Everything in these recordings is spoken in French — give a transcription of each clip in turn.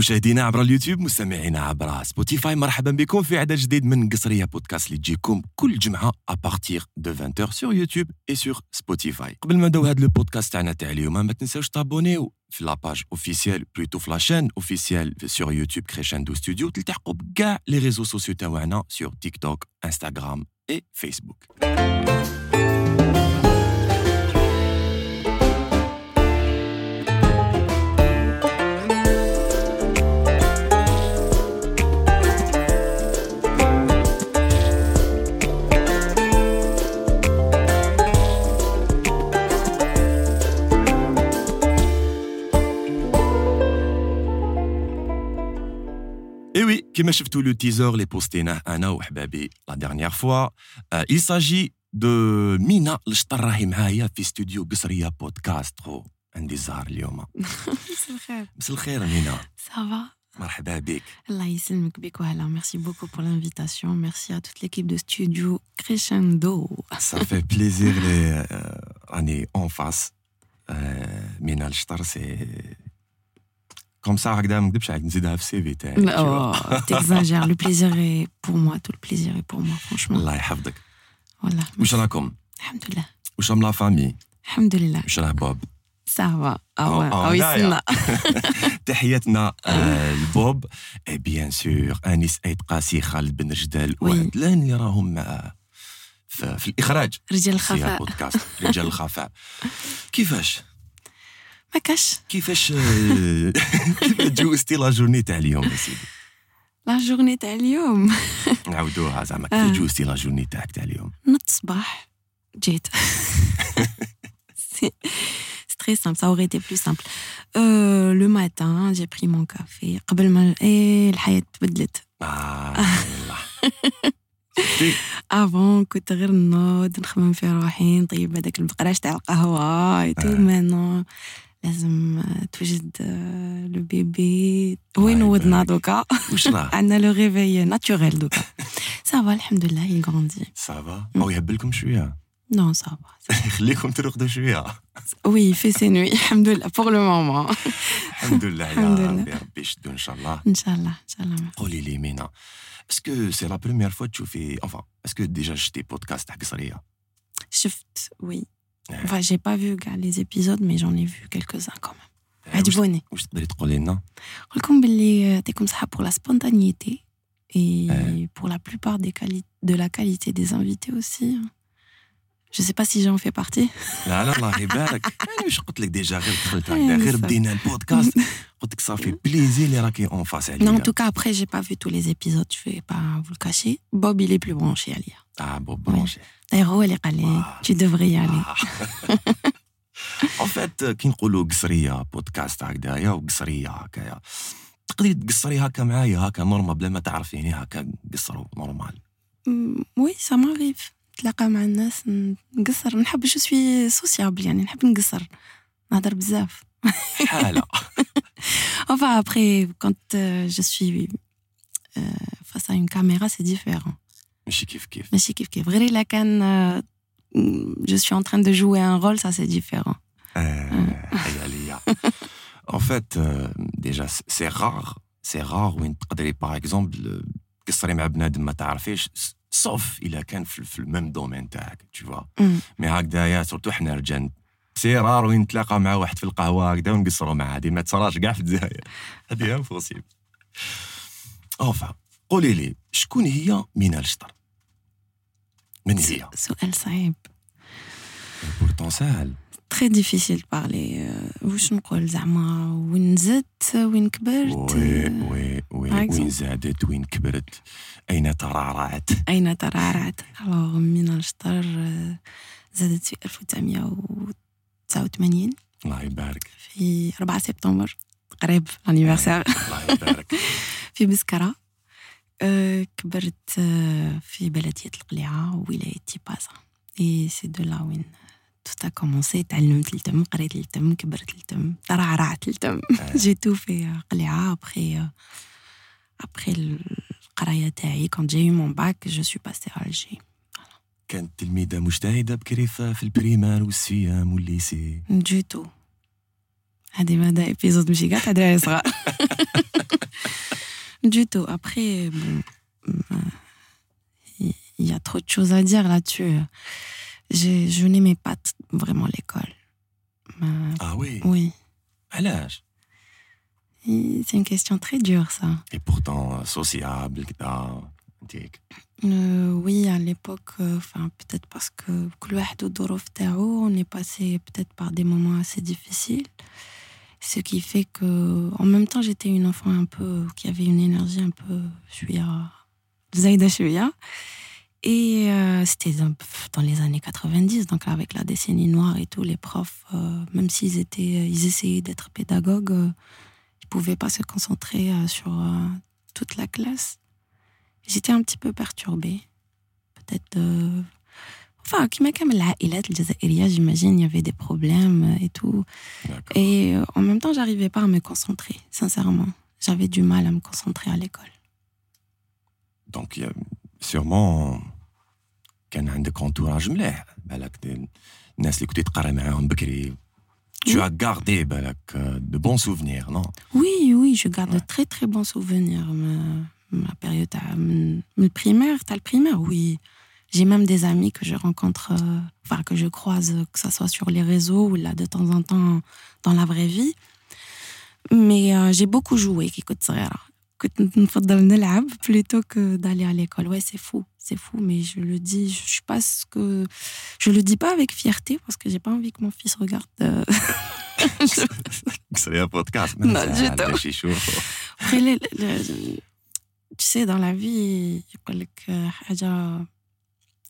مشاهدينا عبر اليوتيوب مستمعينا عبر سبوتيفاي مرحبا بكم في عدد جديد من قصرية بودكاست اللي تجيكم كل جمعة ابارتيغ دو 20 سور يوتيوب اي سور سبوتيفاي قبل ما ندوي هذا البودكاست تاعنا تاع اليوم ما تنساوش تابونيو في لاباج اوفيسيال بلوتو في لاشين اوفيسيال سور يوتيوب كريشاندو ستوديو تلتحقوا بكاع لي ريزو سوسيو تاعنا سور تيك توك انستغرام اي فيسبوك Et oui, كما شفتوا لو تيزور اللي بوستيناه انا وحبابي لا ديرنيير فوا il s'agit de مينا الشطر راهي معايا في استوديو قصريه بودكاست خو عندي الزهر اليوم مساء الخير مساء الخير مينا سافا مرحبا بك الله يسلمك بك وهلا ميرسي بوكو بور l'invitation merci à toute l'équipe de studio Crescendo Ça fait plaisir les euh, راني اون فاس مينا الشطر سي comme هكذا ما نكذبش عليك نزيدها في السي في تاعي. اوه تكزاجير لو بليزير اي بور موا تو البليزير اي بور موا فرانشمون. الله يحفظك. والله. واش راكم؟ الحمد لله. واش راهم لا فامي؟ الحمد لله. واش راه بوب؟ سافا أو يسنا تحياتنا لبوب اي بيان سور انيس ايد قاسي خالد بن رجدال وعدلان اللي راهم مع في الاخراج رجال الخفاء بودكاست رجال الخفاء كيفاش ما كاش كيفاش آه، كيفاش تجوزتي لا جورني تاع اليوم يا سيدي لا جورني تاع اليوم نعاودوها زعما آه. كيف جوزتي لا جورني تاعك تاع اليوم نط الصباح جيت très simple, ça aurait été plus simple. Euh, le matin, j'ai pris mon café. قبل ما إيه. شفتي؟ Avant كنت غير نوض نخمم في روحي نطيب هذاك البقراش تاع القهوة اي تو. مانو لازم آه، توجد آه، لو بيبي هو الله ينوضنا يبارك. دوكا عندنا لو ريفي ناتوريل دوكا. سافا الحمد لله grandit. صافا أو يهبلكم شوية non ça va خليكم ترقدوا شوية il fait ses nuits الحمد لله pour le moment. الحمد لله يا. ربي يشدوا ان شاء الله ان شاء الله ان شاء الله قولي لي مينا اسكو سي لا بروميير فوا تشوفي enfin اسكو ديجا شتي بودكاست تاع قصريه شفت آه. enfin j'ai pas vu كاع les épisodes mais j'en ai vu quelques-uns quand même آه، واش- عجبوني واش تقدري تقولي لنا نقول لكم باللي يعطيكم صحة pour la spontanéité et Ouais. pour la plupart des quali- de la qualité des invités aussi je sais pas si j'en fais partie لا لا الله يبارك انا واش قلت لك ديجا غير دخلت أي هكذا غير نصف. بدينا البودكاست قلت لك صافي بليزير اللي راكي اون فاس non عليا en tout cas après j'ai pas vu tous les épisodes je vais pas vous le cacher Bob il est plus branché عليا اه بو برونشي d'ailleurs هو اللي قال لي devrais y aller. اون فيت كي نقولوا قصرية بودكاست هكذايا وقصريه هكايا تقدري تقصري هكا معايا هكا نورمال بلا ما تعرفيني هكا نقصروا نورمال. oui ça m'arrive. نتلاقى مع الناس نقصر. نحب جو سوي سوسيابل يعني نحب نقصر. نهضر بزاف. حالة. Enfin, après, quand euh, je suis euh, face à une caméra, c'est différent. ماشي كيف كيف Mais c'est kiff kiff. غير إلا كان euh, je suis en train de jouer un rôle, ça c'est différent. آه، حيا ليا اون فيت ديجا سي رار سي رار وين تقدري باغ اكزومبل تقصري مع بنادم ما تعرفيش صوف الا كان في, في الميم دومين تاعك tu vois Mm. مي هكذايا سورتو حنا رجال سي رار وين نتلاقى مع واحد في القهوه هكذا ونقصروا معاه هذه ما تصراش كاع في الجزائر هذه امبوسيبل اوفا قولي لي شكون هي مينا الشطر من هي سؤال صعيب. بورتون ساهل de parler. euh, واش نقول زعما وين زدت وين كبرت وي وي وي وين. زادت وين كبرت اين ترعرعت أين ترعرعت alors من الشطر زادت في 1989 الله يبارك في 4 سبتمبر قريب الانيفرسير الله يبارك في بسكرة أه كبرت أه في بلدية القليعة ولاية تيبازا اي سي دو لا وين توت ا كومونسي تعلمت التم قريت التم كبرت التم ترعرعت التم جي تو في قليعة ابخي ابخي القراية تاعي كونت جاي مون باك جو سوي باسي الجي كانت تلميذة مجتهدة بكري في البريمار والسيام والليسي. دو تو هادي بعدا ايبيزود ماشي كاع تاع دراري صغار du tout. Après, bon, il y a trop de choses à dire là-dessus. Je n'aimais pas vraiment l'école. Ah oui Oui. À l'âge C'est une question très dure, ça. Et pourtant, sociable, euh, oui, à l'époque, euh, peut-être parce que on est passé peut-être par des moments assez difficiles, ce qui fait que, en même temps, j'étais une enfant un peu qui avait une énergie un peu, zaïda chouïa, et euh, c'était dans les années 90, donc avec la décennie noire et tout, les profs, même s'ils étaient, ils essayaient d'être pédagogues, ils pouvaient pas se concentrer sur toute la classe. J'étais un petit peu perturbée. Peut-être. Euh... Enfin, j'imagine, il y avait des problèmes et tout. Et euh, en même temps, j'arrivais pas à me concentrer, sincèrement. J'avais du mal à me concentrer à l'école. Donc, il y a sûrement كان عندك entourage مليح بالك الناس اللي كنت تقرا معاهم بكري tu as gardé بالك de bons souvenirs non oui oui je garde de très très bons souvenirs mais ma période le primaire, t'as le primaire, oui. J'ai même des amis que je rencontre, euh, enfin que je croise, que ce soit sur les réseaux ou là de temps en temps dans la vraie vie. Mais euh, j'ai beaucoup joué, qui coûte plutôt que d'aller à l'école. Ouais, c'est fou, c'est fou, mais je le dis, je suis pas ce que je le dis pas avec fierté parce que j'ai pas envie que mon fils regarde. Euh, c'est un podcast. Non, du tout. tu sais, dans la vie,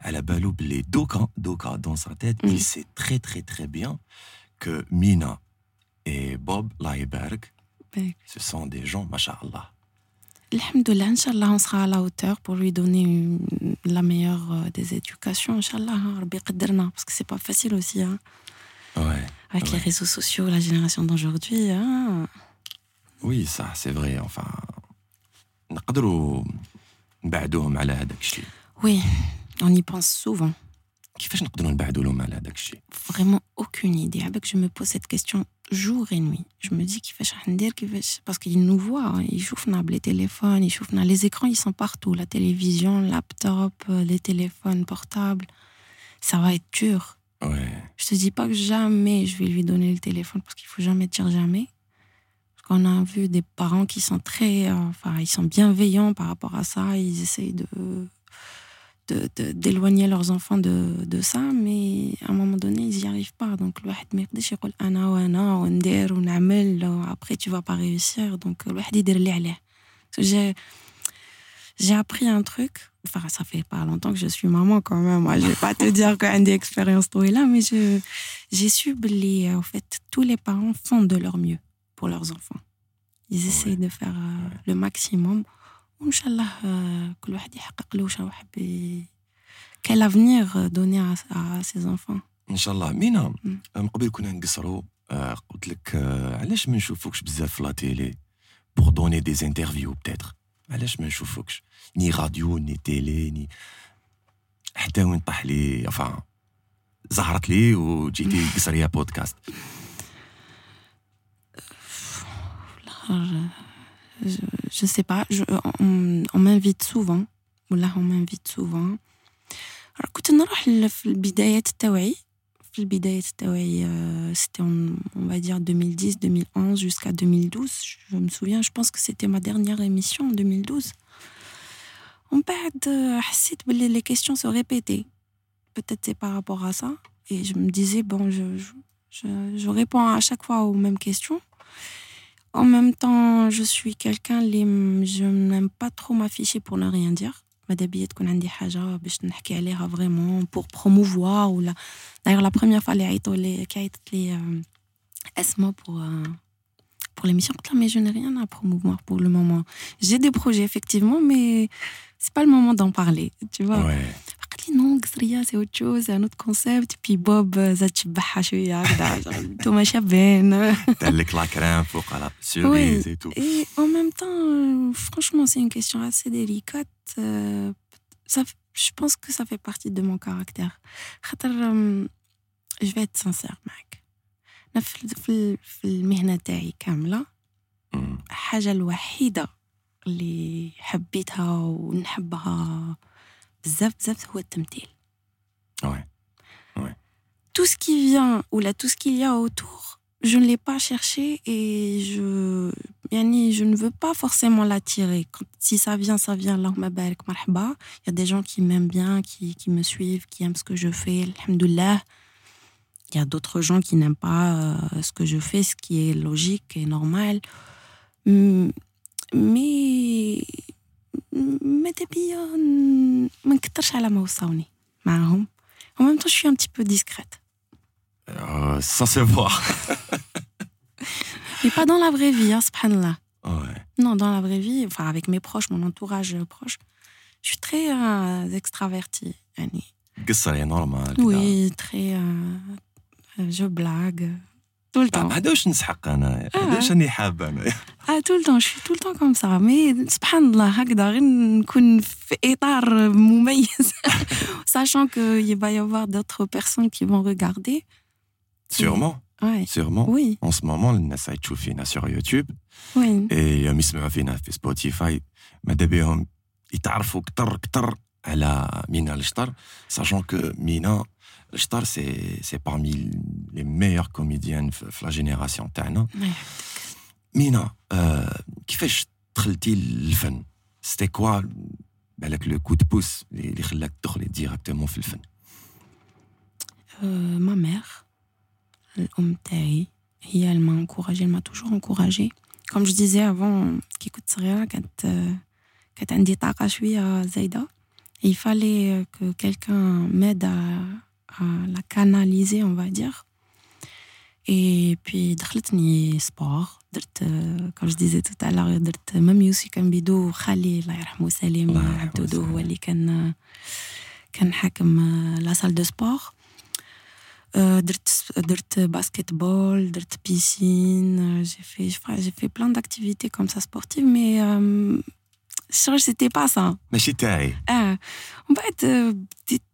على بالو بلي دوكا دوكا دون سا تيت il sait très très très bien que Mina et Bob الله يبارك ce sont des gens machallah Alhamdoulilah, Inch'Allah, on sera à la hauteur pour lui donner une, la meilleure euh, des éducations. Inch'Allah, parce que c'est pas facile aussi. Hein. Ouais, Avec ouais. les réseaux sociaux, la génération d'aujourd'hui. Hein. Oui, ça, c'est vrai. Enfin, نقدروا نبعدوهم على هذاك الشيء Oui, on y pense souvent. كيفاش نقدروا نبعدوا لهم على هذاك الشيء Vraiment aucune idée. Avec je me pose cette question jour et nuit. Je me dis كيفاش راح ندير كيفاش parce qu'ils nous voient, ils يشوفنا les téléphones, ils يشوفنا les écrans, ils sont partout, la télévision, laptop, les téléphones portables. Ça va être dur. Ouais. Je te dis pas que jamais je vais lui donner le téléphone parce qu'il faut jamais dire jamais. On a vu des parents qui sont très, euh, enfin, ils sont bienveillants par rapport à ça. Ils essayent de d'éloigner leurs enfants de, de, ça, mais à un moment donné, ils n'y arrivent pas. Donc, le après, tu vas pas réussir. Donc, j'ai j'ai appris un truc. Enfin, ça fait pas longtemps que je suis maman quand même. Moi, je vais pas te dire qu'il y a des expériences trop là, mais j'ai su que, en fait, tous les parents font de leur mieux pour leurs enfants. Ils essayent de faire euh, le maximum. Inch'Allah, كل واحد يحقق له شنو حاب avenir donner à, à ses enfants. ان شاء الله مينا من قبل كنا نقصروا قلت لك علاش ما نشوفوكش بزاف في لا تيلي؟ بور دوني دي انترفيو بتاتر علاش ما نشوفوكش؟ ني راديو ني تيلي ني حتى وين طاح لي enfin زهرت لي وجيتي قصريه بودكاست je, ne sais pas, on, m'invite souvent, ou là on m'invite souvent. Alors, كنت نروح في البدايات التوعي في البدايات التوعي c'était on va dire 2010 2011 jusqu'à 2012 je me souviens je pense que c'était ma dernière émission en 2012 on بعد حسيت باللي les questions se répétaient peut-être c'est par rapport à ça et je me disais bon je, je, je réponds à chaque fois aux mêmes questions en même temps, je suis quelqu'un, je n'aime pas trop m'afficher pour ne rien dire. vraiment pour promouvoir ou la d'ailleurs la première fois les euh, pour euh, pour pour l'émission. Mais je n'ai rien à promouvoir pour le moment. J'ai des projets, effectivement, mais c'est pas le moment d'en parler. Tu vois قالت لي نو قصريه سي اوت شوز ان اوت كونسيبت بي بوب زاد تشبعها شويه هكذا انتوما شابين تلك لا كريم فوق على سيريز اي تو Et en même temps, euh, franchement, c'est une question assez délicate. euh, ça, f- je pense que ça fait partie de mon caractère. خاطر, euh, je vais être sincère معك. أنا في في في المهنة تاعي كاملة الحاجة الوحيدة اللي حبيتها ونحبها بزاف بزاف هو التمثيل. Ouais. tout ce qui vient ou là tout ce qu'il y a autour, je ne l'ai pas cherché et je, yani, je ne veux pas forcément l'attirer. Quand, si ça vient, ça vient. Allahumma barik marhaba. Il y a des gens qui m'aiment bien, qui, qui me suivent, qui aiment ce que je fais. Alhamdoulilah. Il y a d'autres gens qui n'aiment pas euh, ce que je fais, ce qui est logique et normal. Mm, Mais ما نكترش على ما وصاوني معاهم en même temps je suis un petit peu discrète Euh, ça se voit. mais pas dans la vraie vie hein, subhanallah Ouais. non dans la vraie vie enfin avec mes proches mon entourage proche je suis très euh, extravertie يعني. قصري نورمال oui très euh, euh, je blague tout le temps هذا واش نسحق انا هذا واش راني حاب انا Ah, tout le temps, je suis tout le temps comme ça. Mais, subhanallah, هكذا غير نكون في إطار مميز. Sachant qu'il va y avoir d'autres personnes qui vont regarder. Sûrement, Ouais. sûrement. Oui, En ce moment, الناس يتشوف فينا sur YouTube oui. et يسمعوا فينا في سبوتيفاي ماذا بهم يتعرفوا كتر كتر على مينا الشطر sachant que مينا Shtar, c'est parmi les meilleures comédiennes de la génération tana. Hein. Mina, euh, qui fait le fan C'était quoi? Ben, avec le coup de pouce les les directement dans le fan euh, Ma mère, l'homme taï, elle m'a encouragée, elle m'a toujours encouragée. Comme je disais avant, qui coûte rien, quand euh, quand on dit je suis Zaida, il fallait euh, que quelqu'un m'aide à à la canaliser, on va dire. Et puis دخلتني sport, درت comme je disais tout à l'heure درت même يوسي كان بيدو خالي الله يرحمه سليم الله يرحمه عبدودو هو سليم. اللي كان كان حاكم لا سال دو سبور Euh, درت درت basketball, درت piscine, euh, j'ai fait, enfin, j'ai fait plein d'activités comme ça sportives, mais euh, je c'était pas ça. ماشي تاعي Ah, en fait, euh,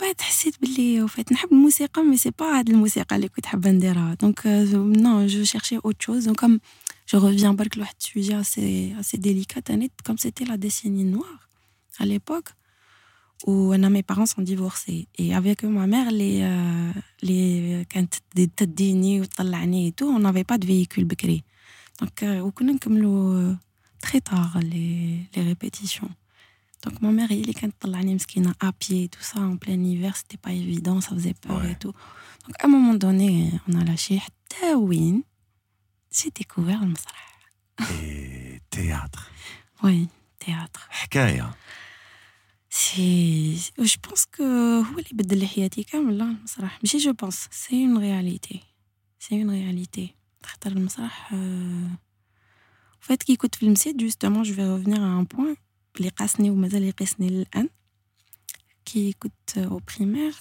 بعد حسيت باللي وفات نحب الموسيقى مي سي با هاد الموسيقى اللي كنت حابة نديرها دونك نو جو شيرشي اوت شوز دونك كوم جو ريفيان برك لواحد سوجي assez assez délicat تاني comme c'était la décennie noire à l'époque où أنا mes parents sont divorcés et avec ma mère les euh, les كانت تديني وتطلعني et tout on n'avait pas de véhicule بكري donc euh, وكنا نكملوا très tard les les répétitions Donc mon mère, il est quand l'année mesquine à pied, tout ça en plein hiver, c'était pas évident, ça faisait peur et tout. Donc à un moment donné, on a lâché Tawin. J'ai découvert le Et théâtre. oui, théâtre. Hikaya. Je pense que je pense, c'est une réalité. C'est une réalité. Euh, en fait, qui écoute film, c'est justement, je vais revenir à un point كنت في المسيد جوستومون جو في ريفينير ان بوين اللي قاسني ومازال يقيسني للان كي كنت او بريمير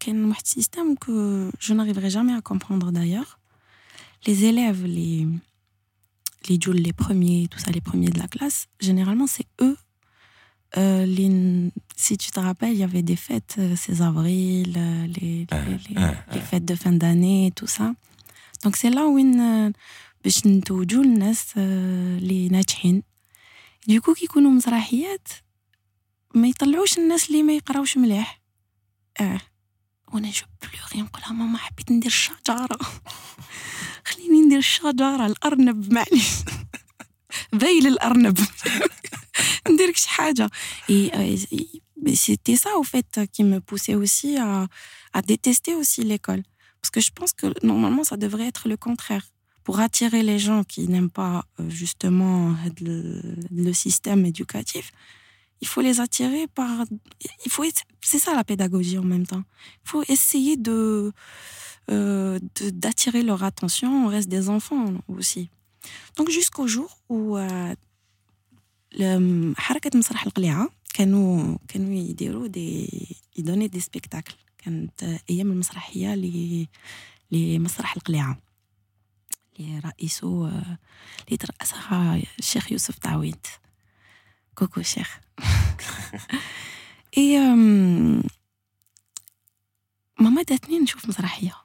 كان واحد سيستيم كو جو ناريفري جامي ا كومبروندر دايوغ les élèves les les Jules, les premiers, tout ça, les premiers de la classe, généralement, c'est eux Euh, les- si tu te rappelles, il y avait des fêtes, euh, 16 avril, euh, les, les, les- euh, les fêtes de fin d'année, tout ça. Donc c'est là où euh, باش نتوجوا الناس آه، اللي ناجحين ديكو كي يكونوا مسرحيات ما يطلعوش الناس اللي ما يقراوش مليح. آه. وأنا جو بلوغي نقولها ماما حبيت ندير الشجره خليني ندير الشجره الأرنب معليش. ذيل الأرنب. نديرك شي حاجة. Et c'était ça au fait qui me poussait aussi à, à détester aussi l'école. Parce que je pense que normalement ça devrait être le pour attirer les gens qui n'aiment pas euh, justement le, le système éducatif il faut les attirer par il faut c'est ça la pédagogie en même temps il faut essayer de euh, d'attirer leur attention on reste des enfants aussi donc jusqu'au jour où حركة مسرح القليعة كانوا كانوا يديروا دي يدوني دي سبيكتاكل كانت أيام المسرحية ل لمسرح القليعة اللي رئيسو اللي ترأسها الشيخ يوسف تعويد كوكو شيخ. اي ماما داتني نشوف مسرحية.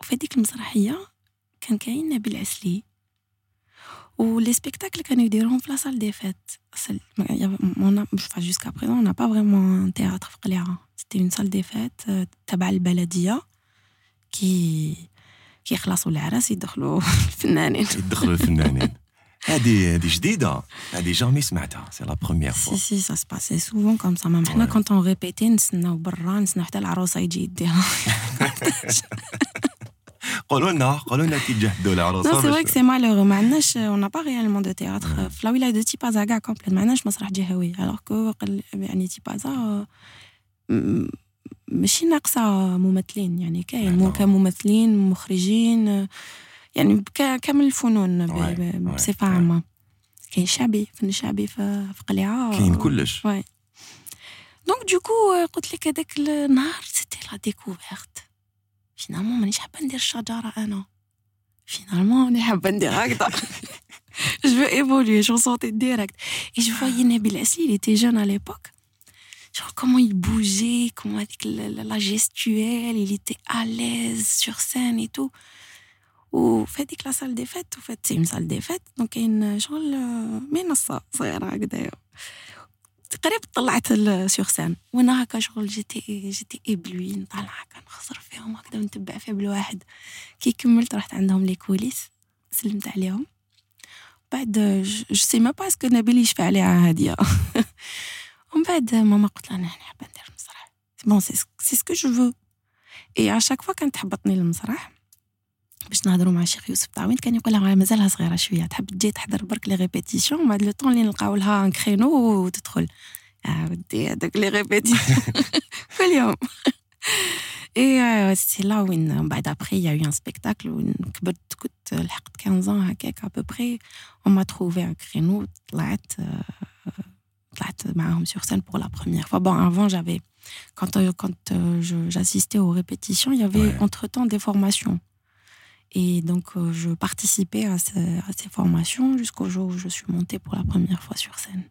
وفي هذيك المسرحية كان كاين نبيل عسلي. ولي سبيكتاكل كانوا يديروهم في لاصال دي فيت جوسكا بريزون أنا با فريمون تياتر في قليعه سيتي اون سال دي فيت تبع البلدية كي كيخلصوا العراس يدخلوا الفنانين. يدخلوا الفنانين. هذه هذه جديدة. هذه جامي سمعتها. سي لا بروميير فوا سي سي سا سباسي سوفون كوم سا مام حنا كونت اون ريبيتي نستناو برا نستناو حتى العروسة يجي يديها. قولوا لنا قولوا لنا كي تجهدوا العروسة نو سي فري سي مالوغو ما عندناش اون با ريالمون دو تياتر في لا ولايه دو تيبازا كاع كومبليت ما عندناش مسرح جهوي الوغ كو يعني تيبازا ماشي ناقصة ممثلين يعني كاين كممثلين مخرجين يعني كامل الفنون بصفة عامة. كاين شعبي فن شعبي في قليعه كاين كلش. وي. دونك دوكو قلت لك هذاك النهار سيتي لا ديكوفيرت فينالمون مانيش حابة ندير الشجرة أنا. فينالمون راني حابة ندير هكذا. Je veux évoluer, je ressentais direct. Et je voyais Nabil Asli, il était jeune à l'époque. Genre comment il bougeait, comment avec la, la, la gestuelle, il était à l'aise sur scène et tout. وفي هذيك لا سال دي فيت وفات سي سال دي فيت دونك كاين شغل منصه صغيره هكذايا قريب طلعت سور سان وأنا هكا شغل جيتي جيتي ابلوي نطلع هكا نخسر فيهم هكذا ونتبع فيها بالواحد كي كملت رحت عندهم لي كوليس سلمت عليهم بعد جو سي ما با اسكو نبيل يشفع عليها هاديه ومن بعد ماما قلت لها أنا حابه ندير المسرح بون سي سكو جو فو اي اشاك فوا كانت تحبطني للمسرح باش نهضروا مع الشيخ يوسف تعوين كان يقول لها مازالها صغيرة شوية. تحب تجي تحضر برك لي ريبيتيسيون بعد لو طون اللي نلقاو لها ان كرينو وتدخل. ودي هذوك لي ريبيتيسيون كل يوم. اي سي لا وين من بعد ابخي يا ان سبيكتاكل وين كبرت كنت لحقت 15 هكاك ابوبري اون ما تروفي ان كرينو طلعت معاهم sur scène pour la première fois. Bon, avant, j'avais, quand, quand j'assistais aux répétitions, il y avait ouais. entre-temps des formations. Et donc, euh, je participais à, ce, à ces formations jusqu'au jour où je suis montée pour la première fois sur scène.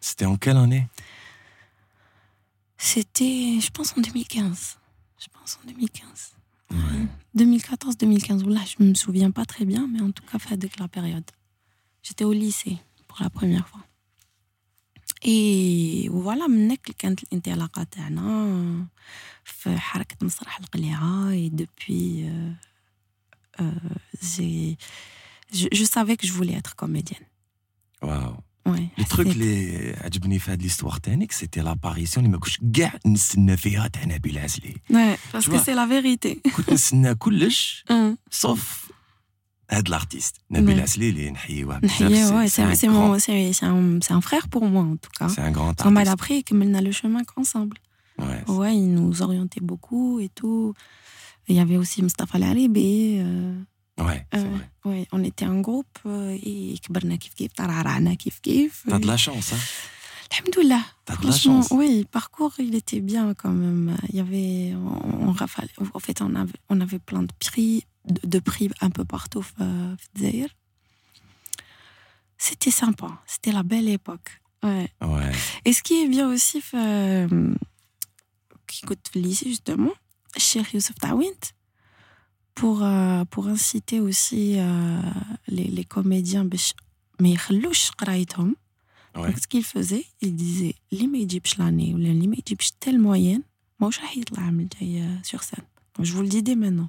C'était en quelle année? C'était, je pense, en 2015. Je pense en 2015. Ouais. 2014-2015. Là, je ne me souviens pas très bien, mais en tout cas, fait avec la période. J'étais au lycée pour la première fois. اي فوالا منك كانت الانطلاقه تاعنا في حركه مسرح القليعه اي دوبوي جي جو سافي كو جو فولي اتر كوميديان واو وي لي تروك اللي عجبني في هاد ليستوار تاعك سيتي لاباريسيون اللي ما كنتش كاع نستنى فيها تاع نبيل عزلي وي باسكو سي لا فيريتي كنت نستنى كلش سوف هاد l'artiste Nabil Asli اللي نحيوه نحييه ouais c'est c'est mon c'est c'est un c'est un frère pour moi en tout cas c'est un grand artiste on m'a appris كملنا le chemin ensemble ouais ouais il nous orientait beaucoup et tout il y avait aussi Mustafa Laribi euh, ouais c'est vrai ouais on était un groupe et كبرنا كيف كيف ترعرعنا كيف كيف t'as de la chance hein Alhamdoulilah. T'as de la chance. Oui, parcours, il était bien quand même. Il y avait, on, on rafale, en fait, on avait, on avait plein de prix, de, prix un peu partout euh, C'était sympa, c'était la belle époque. Ouais. ouais. Et ce qui est bien aussi, euh, qui coûte lycée justement, chez Youssef Tawint, pour, euh, pour inciter aussi euh, les, les, comédiens, mais Ouais. Donc, ce qu'il faisait, il disait les m'égyptes l'année ou les m'égyptes telle moyenne, moi je vais sur scène. Donc, je vous le dis dès maintenant.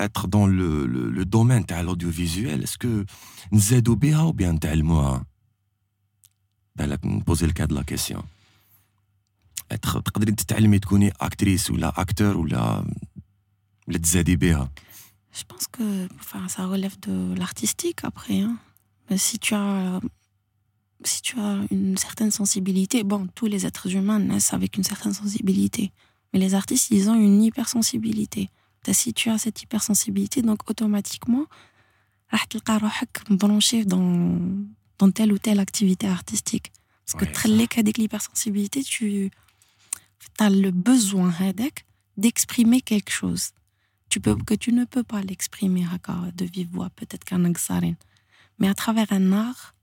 être dans le, le, le domaine تاع l'audiovisuel est-ce que نزادوا بها ou bien نتعلموها بالك نبوزي لك هاد لا كيسيون être تقدري تتعلمي تكوني اكتريس ولا اكتور ولا ولا تزادي بها Je pense que enfin, ça relève de l'artistique après. hein. Mais si tu as si tu as une certaine sensibilité, bon, tous les êtres humains naissent avec une certaine sensibilité. Mais les artistes, ils ont une hypersensibilité. si tu as cette hypersensibilité, donc automatiquement, branché dans, dans telle ou telle activité artistique. Parce que très avec l'hypersensibilité, tu as le besoin hein, d'exprimer quelque chose. Tu peux, que tu ne peux pas l'exprimer de vive voix, peut-être qu'un exarin. Mais à travers un art,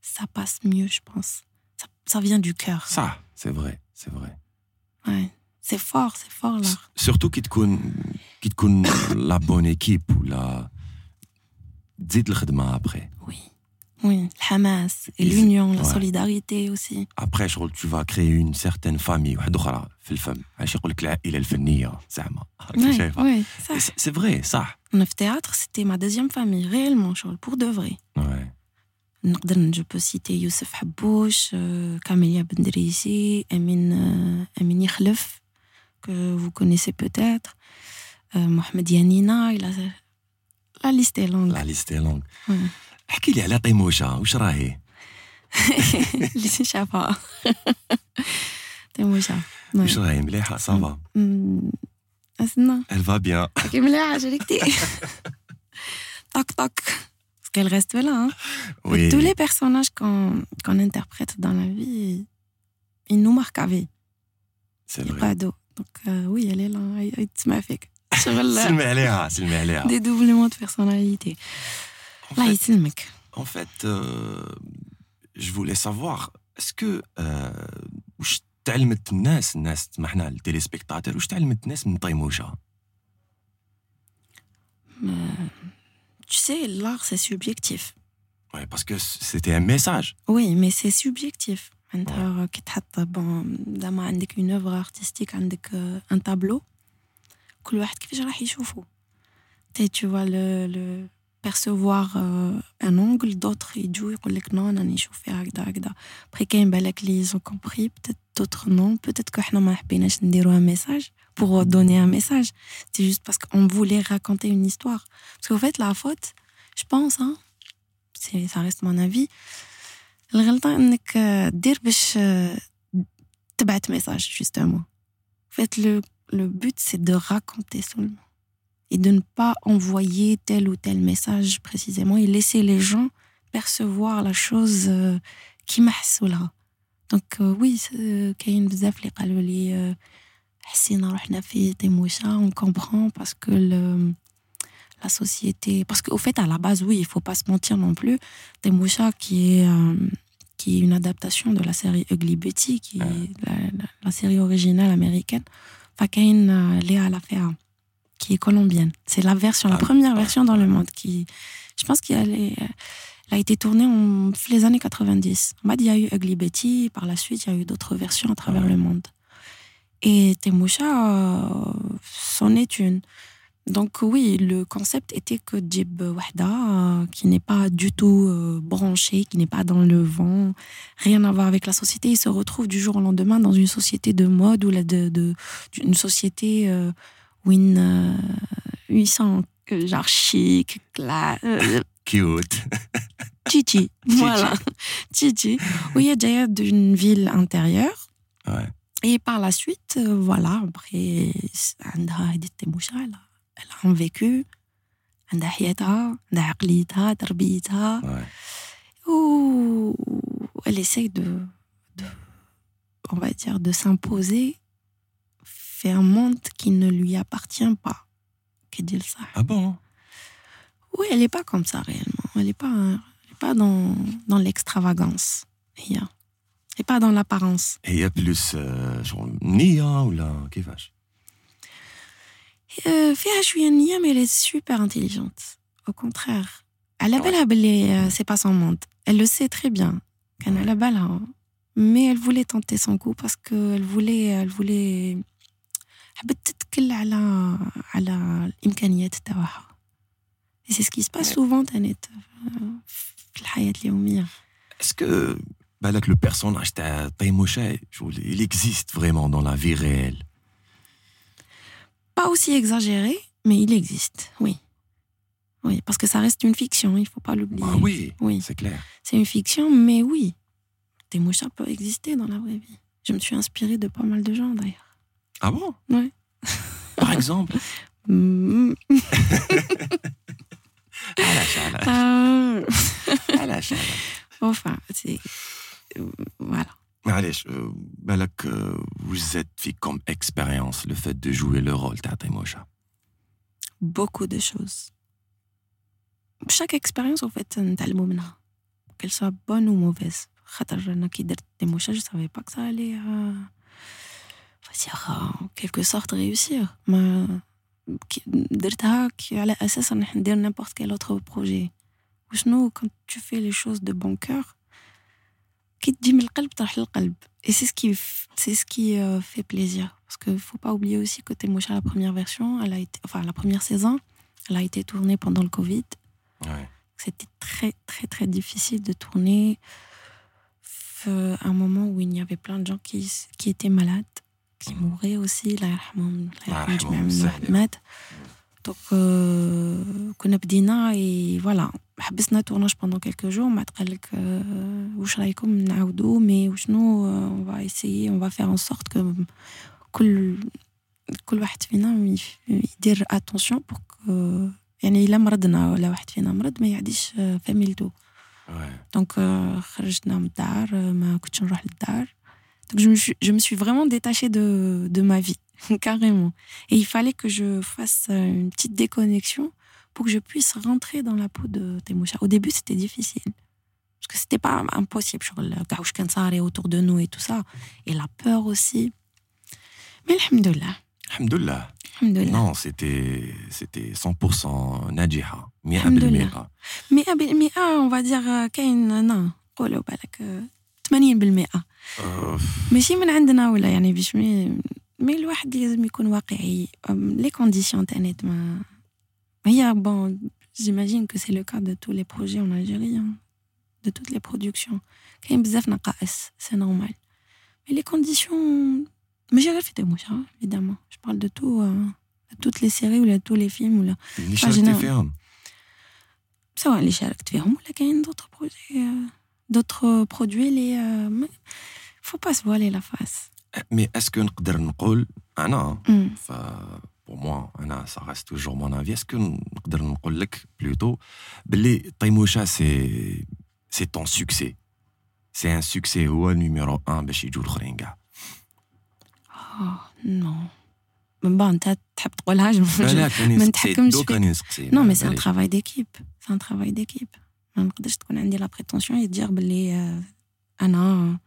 ça passe mieux, je pense. Ça, ça vient du cœur. Ça, c'est vrai, c'est vrai. C'est fort, c'est fort là Surtout qu'il te a la bonne équipe ou la. Dites le après. Oui. Oui, le Hamas et, l'union, la solidarité aussi. Après, je tu vas créer une certaine famille. Je dis que il est Oui, C'est vrai, ça. Le théâtre, c'était ma deuxième famille, réellement, pour de vrai. Ouais. Je peux citer Youssef Habouch, euh, Camélia Bendrissi, Amin, euh, Amin que vous connaissez peut-être, euh, Mohamed Yanina, il a... la liste est longue. لا ليست لونغ Ouais. احكي لي على طيموشه واش راهي اللي شافها تيموشا واش راهي مليحه صافا استنى elle va bien كي مليحة شريكتي طق طق parce qu'elle reste là hein. oui tous les personnages qu'on qu'on interprète dans la vie ils nous marquent à vie c'est il y a vrai pas d'eau donc euh, oui elle est là يتسمع فيك شغل سلمي عليها سلمي عليها dédoublement de personnalité En الله fait- يسلمك En fait, euh, je voulais savoir, est-ce que euh, واش تعلمت الناس الناس سمحنا التيليسبكتاتور واش تعلمت الناس من طيموشه Mais, tu sais l'art c'est subjectif Ouais, parce que c'était un message. Oui, mais c'est subjectif. انت كي تحط بون زعما عندك une œuvre artistique عندك euh, un tableau كل واحد كيفاش راح يشوفه تي tu vois le, le percevoir euh, un angle d'autres يجوا يقول لك نو راني نشوف فيها هكذا هكذا après كاين بالك لي ont compris peut-être d'autres non peut-être que احنا ما حبيناش نديرو un message pour donner un message c'est juste parce qu'on voulait raconter une histoire parce qu'en fait la faute je pense hein c'est ça reste mon avis الغلطة انك آه، دير باش آه، تبعت ميساج justement en fait le le but c'est de raconter seulement et de ne pas envoyer tel ou tel message précisément et laisser les gens percevoir la chose euh, كيما حسوا لها donc euh, oui c'est- كاين بزاف اللي قالوا لي آه، حسينا روحنا في طيموشة on comprend parce que le la société. Parce qu'au fait, à la base, oui, il faut pas se mentir non plus. Temoucha, qui est, euh, qui est une adaptation de la série Ugly Betty, qui est la, la- la série originale américaine. Qu'il une euh, Léa Lafea, qui est colombienne. C'est la version, la Ah, première version dans le monde. Qui, je pense elle a été tournée en les années 90. En il y a eu Ugly Betty. Par la suite, il y a eu d'autres versions à travers Ah le monde. Et Temoucha, euh, c'en est une. Donc oui, le concept était que Djib Wahda, euh, qui n'est pas du tout euh, branché, qui n'est pas dans le vent, rien à voir avec la société, il se retrouve du jour au lendemain dans une société de mode ou de, de, une société où il sent genre chic, classe. Cute. Chichi, voilà. Chichi. Oui, d'ailleurs d'une ville intérieure. Et par la suite, euh, voilà, après, elle a elle a un vécu, عندها حياتها, عندها عقليتها, تربيتها, Ouais. où elle essaye de, de, on va dire, de s'imposer, fait un monde qui ne lui appartient pas. كي دير صح. Ah bon Oui, elle n'est pas comme ça réellement. Elle n'est pas, elle est pas dans, dans l'extravagance. هي. Et pas dans l'apparence. هي بلوس آه، شغل نيه ولا كيفاش Euh, فيها شوية نية mais elle est super intelligente. Au contraire. على بالها باللي euh, c'est pas son monde. Elle le sait très bien. كان على بالها. Mais elle voulait tenter son coup parce que elle voulait elle voulait حبت تتكل على على الإمكانيات تاعها. Et c'est ce qui se passe souvent تانيت euh, في الحياة اليومية. Est-ce que بالك le personnage تاع طيموشة شغل il existe vraiment dans la vie réelle pas aussi exagéré, mais il existe, oui. Oui, parce que ça reste une fiction, il ne faut pas l'oublier. Ah oui, oui. c'est clair. C'est une fiction, mais oui, des mouchards peuvent exister dans la vraie vie. Je me suis inspirée de pas mal de gens d'ailleurs. Ah bon? Oui. Par exemple? À mm. ah la chaleur. Euh... à la chaleur. Enfin, c'est. Euh, voilà. معليش آه، بالك آه، واش زاد فيك كوم اكسبيريونس لو فات دو جوي لو رول تاع طيموشة Beaucoup de choses. Chaque expérience, en fait, نتعلموا منها. Qu'elle soit bonne ou mauvaise. خاطر أنا كي درت Temosha, je savais pas que ça allait. euh, on va dire, euh, en quelque sorte, réussir. ما كي- درتها كي على أساس أن ندير n'importe quel autre projet. وشنو quand tu fais les choses de bon cœur كي تجي من القلب تروح للقلب. Et c'est ce qui, f- c'est ce qui euh, fait plaisir. Parce qu'il ne faut pas oublier aussi que Temosha, la première version, elle a été, enfin, la première saison, elle a été tournée pendant le Covid. Ouais. C'était très, très, très difficile de tourner euh, à un moment où il y avait plein de gens qui, s- qui étaient malades, qui mouraient aussi. الله يرحمهم- الله يرحم جميع من سهلة. مات. Donc, euh, كنا بدينا et voilà. حبسنا tournage pendant quelques jours ما قال لك euh, واش رايكم نعاودوا mais وشنو euh, on va essayer on va faire en sorte que كل كل واحد فينا يف- يدير attention pour que يعني الا مرضنا ولا واحد فينا مرض ما يعديش آه، فاميلتو Ouais. دونك آه، خرجنا من الدار آه، ما كنتش نروح للدار Donc je me suis, je me suis vraiment détachée de, de ma vie, carrément. Et il fallait que je fasse euh, une petite déconnexion pour que je puisse rentrer dans la peau de Temosha. Au début, c'était difficile. Parce que c'était pas impossible sur le gauche Kansare autour de nous et tout ça. Et la peur aussi. Mais alhamdoulilah. Alhamdoulilah. alhamdoulilah. Non, c'était c'était 100% ناجحة 100% الحمد مئة بالمئة on va dire آه، كاين نا نقولوا بالك آه، 80% آه، ماشي من عندنا ولا يعني باش مي مي الواحد لازم يكون واقعي لي كونديسيون تانيت ما هي بون جيماجين كو سي لو كا دو تو لي بروجي اون الجيري دو توت لي برودكسيون كاين بزاف نقائص سي نورمال مي لي كونديسيون ماشي غير في تيموشا ايفيدامون جو بارل دو تو دو توت لي سيري ولا تو لي فيلم ولا اللي Pas شاركتي gênant. فيهم سواء اللي شاركت فيهم ولا كاين دوطخ بروجي دوطخ برودوي لي فو با سفوالي لا فاس مي اسكو نقدر نقول انا Mm. ف pour moi انا ça reste toujours mon avis اسكو نقدر نقول لك بلوتو باللي طيموشة سي سي ton succès سي ان سوكسي هو نيميرو 1 باش يجوا الاخرين كاع اه نو من بعد انت تحب تقولها جو بالك راني ما نسقسي نتحكمش دوك في- راني نسقسي نو مي سي ان بالك. ترافاي ديكيب سي ان ترافاي ديكيب ما نقدرش تكون عندي لا بريتونسيون يدير باللي آه، انا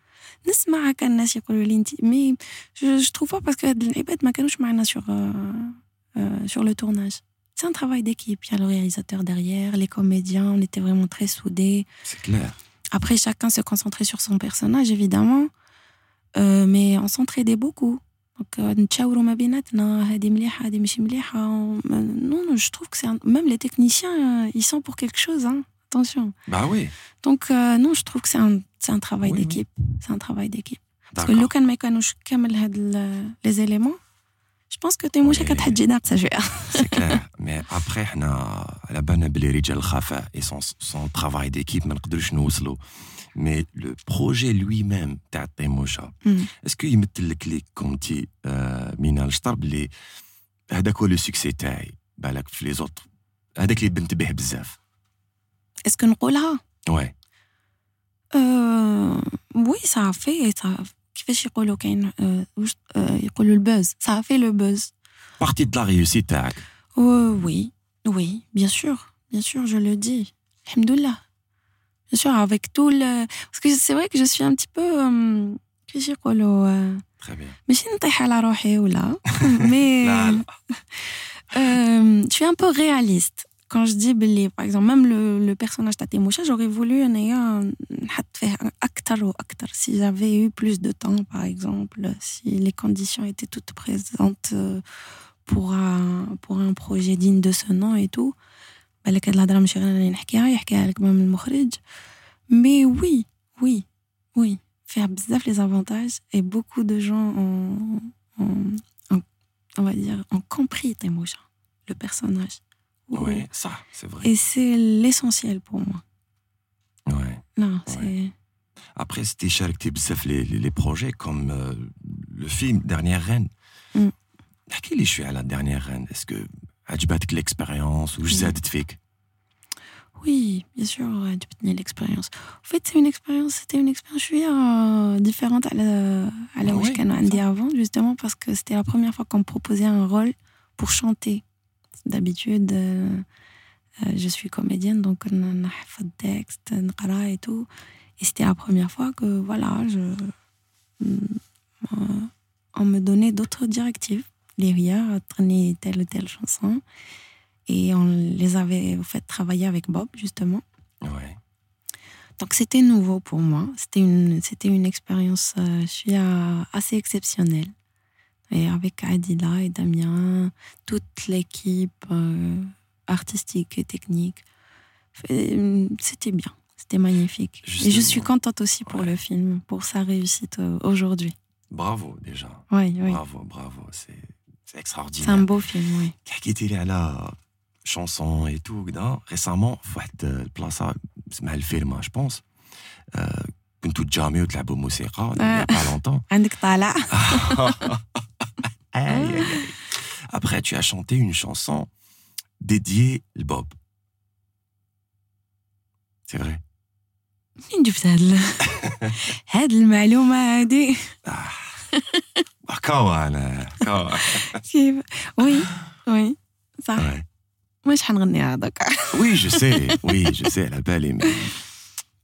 نسمع هكا الناس يقولوا لي انت مي جو تروف با باسكو هاد العباد ما كانوش معنا سور سور لو تورناج C'est un travail d'équipe. Il y a le réalisateur derrière, les comédiens, on était vraiment très soudés. C'est clair. Après, chacun se concentrait sur son personnage, évidemment, euh, mais on s'entraidait beaucoup. Donc, euh, نتشاوروا ما بيناتنا هذه مليحة هذه مش مليحة. Non, non, je trouve que c'est un- même les techniciens, euh, ils sont pour quelque chose, hein. Attention. Bah oui. Donc, euh, non, je trouve que c'est un, c'est un travail Oui, oui. d'équipe. C'est un travail d'équipe. Parce que D'accord. لو كان ما كانوش كامل هاد ال- les éléments, je pense que تيموشا Oui. كانت حتجي ناقصة شوية. C'est clair. Mais après, حنا على بالنا بلي رجال الخفاء et son, son travail d'équipe ما نقدروش نوصلوا. Mais le projet lui-même تاع طيموشة Mm. اسكو يمثل لك لي كومتي آه مينا الشطر بلي هذاك هو لو سوكسي تاعي بالك في لي زوت هذاك اللي بنتبه بزاف Est-ce que نقولها؟ وي Euh, oui, ça a fait. Ça, كيفاش يقولوا كاين آه، واش آه، يقولوا البوز ça a fait le buzz. بارتي دو لا ريوسيت تاعك Euh, oui, oui, bien sûr, bien sûr, je le dis. Alhamdoulilah. bien sûr, avec tout le. Parce que c'est vrai que je suis un petit peu. euh, كيفاش يقولوا euh, Très bien. ماشي نطيح على روحي ولا mais لا لا euh, je suis un peu réaliste quand je dis باللي par exemple même le, le personnage de Temoucha j'aurais voulu انايا نحط فيه اكثر واكثر si j'avais eu plus de temps par exemple si les conditions étaient toutes présentes euh, pour un pour un projet digne de ce nom et tout بالك هاد الهضره ماشي غير أنا نحكيها يحكيها لك même المخرج mais oui oui oui faire bzaf les avantages et beaucoup de gens ont, ont- ont- on va dire ont compris Temoucha le personnage oui, ça, c'est vrai. Et c'est l'essentiel pour moi. Ouais. Non, c'est. Après, c'était charité les, les, les projets comme euh, le film Dernière Reine. Mm. À quel échec à la Dernière Reine? Est-ce que que l'expérience ou je mm. Oui, bien sûr, l'expérience? En fait, c'est une expérience, c'était une expérience, je euh, suis différente à la, à la ah Wishkan avant, justement parce que c'était la première fois qu'on me proposait un rôle pour chanter. D'habitude, euh, euh, je suis comédienne, donc on a fait le texte, on et tout. Et c'était la première fois que, voilà, je, euh, on me donnait d'autres directives. Les rires, traîner telle ou telle chanson. Et on les avait fait travailler avec Bob, justement. Ouais. Donc c'était nouveau pour moi. C'était une, c'était une expérience euh, je suis, assez exceptionnelle Et avec Adila et Damien, toute l'équipe euh, artistique et technique. Euh, C'était bien, c'était magnifique. Et je suis Justement. contente aussi pour Ouais. le film, pour sa réussite euh, aujourd'hui. Bravo déjà. Oui, oui. Bravo, bravo. C'est c'est C'est un extraordinaire. beau film, oui. كي حكيتي لي على شونسون اي تو كدا ريسامون في واحد البلاصه اسمها الفيرما جو بونس كنتو تجاميو تلعبوا موسيقى آه. با لونتون عندك طالع Aïe, aïe, aïe. Après, tu as chanté une chanson dédiée à Bob. C'est vrai. منين جبت هاد ال- هاد المعلومة هادي كوا انا كوا كيف وي وي صح Ouais. واش حنغني هذاك Oui, je sais, oui, je sais, على بالي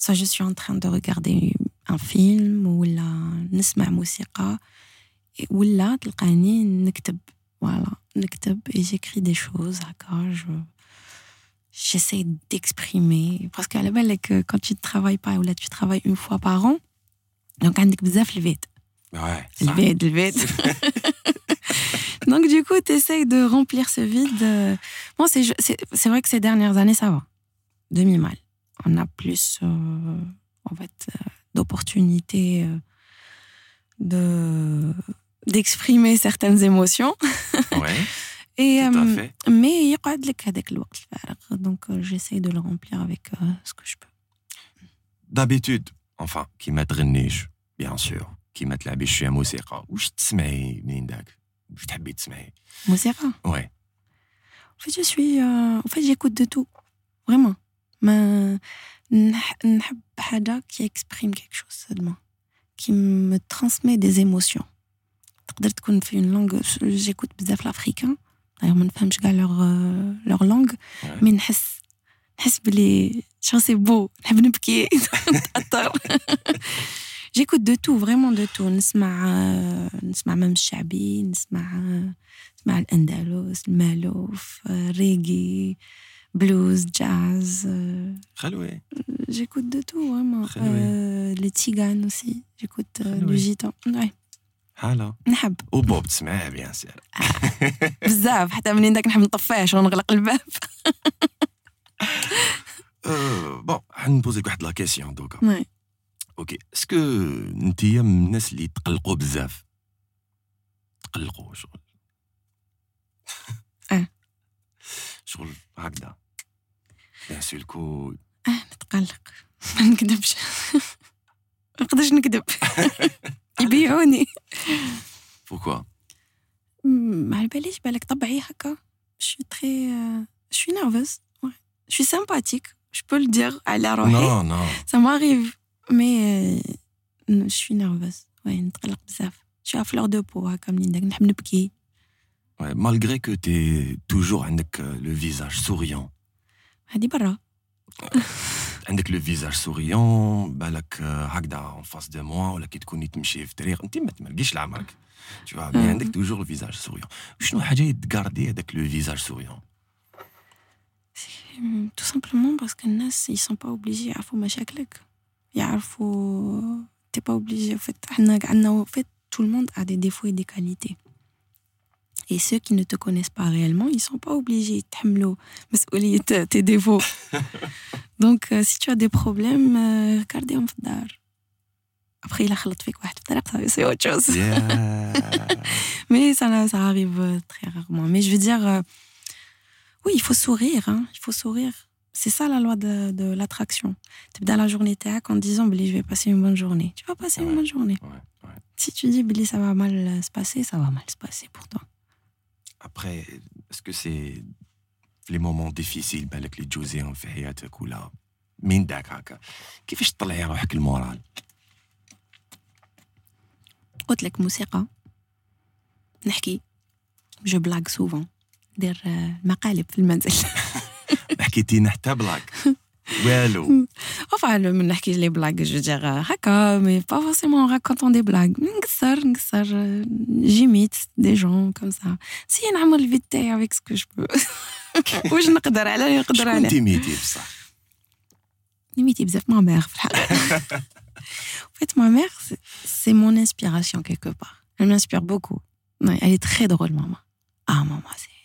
سواء جو سوي ان تران دو ريغاردي ان فيلم ولا نسمع موسيقى ولا تلقاني نكتب فوالا نكتب et j'écris des choses هكا je j'essaie d'exprimer parce qu'à la بالك quand tu ne travailles pas ou là tu travailles une fois par an donc عندك بزاف الفيد ouais ça. الفيد الفيد donc du coup tu essayes de remplir ce vide euh, bon c'est c'est c'est vrai que ces dernières années ça va demi mal on a plus euh, en fait, euh, d'opportunités euh, de d'exprimer certaines émotions. Ouais. Et, Tout à fait. mais il y a avec le donc j'essaie de le remplir avec ce que je peux. D'habitude, enfin, qui m'a bien sûr, qui m'a la biche à Mousséra. Où je t'smei, Nindak Je t'habite t'smei. Mousséra Ouais. En fait, je suis. En fait, j'écoute de tout. Vraiment. ما نح- نحب حاجة qui exprime quelque chose seulement. Qui me transmet des émotions. تقدر تكون في une langue. J'écoute بزاف l'africain. D'ailleurs, ما نفهمش كاع leur, euh, leur langue. Ouais. Mais نحس نحس بلي شو سي بو نحب نبكي نتأثر J'écoute de tout, vraiment de tout. نسمع آه، نسمع même الشعبي نسمع آه، نسمع الأندلس المالوف آه، ريغي بلوز جاز آه، خلوي J'écoute de tout, vraiment. Très oui. Euh, les tziganes aussi. J'écoute euh, Très du oui. gitan. Ouais. حالا نحب وبوب تسمعيه بيان سير بزاف حتى منين داك نحب نطفيه ونغلق الباب بون حنبوزيك واحد لا كيسيون دوكا Ouais. اوكي اسكو انتيا من الناس اللي تقلقوا بزاف تقلقوا شغل اه. شغل هكذا بيان سور كو اه نتقلق ما نكذبش ما نقدرش نكذب يبيعوني بوكوا ما على باليش بالك طبعي هكا شو تخي شو نيرفوز شو سامباتيك جو بو الدير على روحي نو نو Ça m'arrive, mais euh, je suis nerveuse. Ouais, نتقلق بزاف. Je suis à fleur de peau هكا منين داك نحب نبكي. Ouais, malgré que tu es toujours عندك le visage souriant هادي برا. عندك لو فيزاج سوريون بالك آه، هكذا اون فاس دو موا ولا كي تكوني تمشي في طريق أنت ما تمرقيش لعمرك tu vois مي. عندك توجور لو فيزاج سوريون شنو حاجة تقاردي هذاك لو فيزاج سوريون simplement parce que الناس ils sont pas obligés يعرفوا مشاكلك. يعرفوا t'es pas obligé. En fait, عندنا fait tout le monde a des défauts et des qualités. Et ceux qui ne te connaissent pas réellement, ils ne sont pas obligés de tes défauts. Donc, euh, si tu as des problèmes, euh, regardez en dar. Après, il a c'est autre chose. Mais ça, ça arrive euh, très rarement. Mais je veux dire, oui, il faut sourire. Hein. Il faut sourire. C'est ça la loi de, l'attraction. Tu dans la journée théâtre en disant, je vais passer une bonne journée. Tu vas passer une bonne journée. Si tu dis, Billy, ça va mal se passer, ça va mal se passer pour toi. Après, est-ce que c'est les moments difficiles بالك اللي تجوزيهم في حياتك ولا من داك هكا كيفاش تطلعي روحك المورال قلت لك موسيقى. نحكي. جو بلاك سوفون ندير آه، مقالب في المنزل. حكيتينا حتى بلاك والو Enfin, le من نحكي لي بلاك جو دير هكا مي با فورسيمون راكونتون دي بلاك نقصر نقصر جيميت دي جون كوم سا سي نعمل الفيد تاعي افيك سكو جو بو واش نقدر على اللي نقدر شكون عليه تيميتي بصح نيميتي بزاف ما مير في الحقيقة En fait, ma mère, c'est- c'est mon inspiration quelque part. Elle m'inspire beaucoup. Ouais, elle est très drôle, maman. Ah, maman, c'est...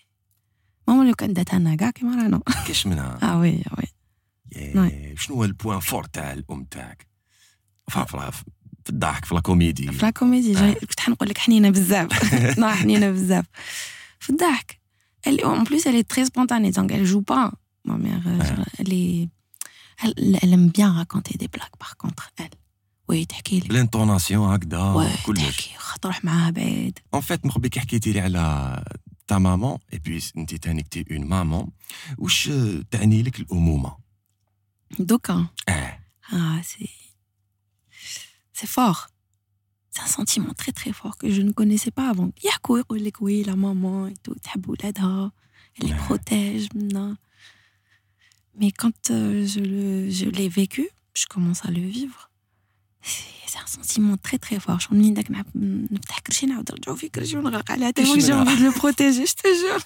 Maman, لو كان داتها لنا كاع كيما رانا. كاش منها Ah oui, oui. إيه، شنو هو البوان فور تاع الأم تاعك؟ في الضحك في لاكوميدي في لا كوميدي. جاي كنت حنقول لك حنينة بزاف. حنينة بزاف. في الضحك. En plus elle est très spontanée. Donc elle joue pas. Ma mère euh, Ouais. elle est elle, aime bien raconter des blagues par contre elle. Oui تحكي لي بالانتوناسيون هكذا كلش تحكي تروح معاها بعيد fait, مربي كي حكيتي لي على تا مامون اي بي انت تاني كتي اون مامون واش تعني لك الامومه؟ D'aucun. Ah, c'est. C'est fort. C'est un sentiment très très fort que je ne connaissais pas avant. Y a quoi Yakou, la maman et tout, tabou, elle les protège. Non. Mais quand euh, je l'ai vécu, je commence à le vivre. C'est un sentiment très très fort. Je me dis que j'ai envie de le protéger, je te jure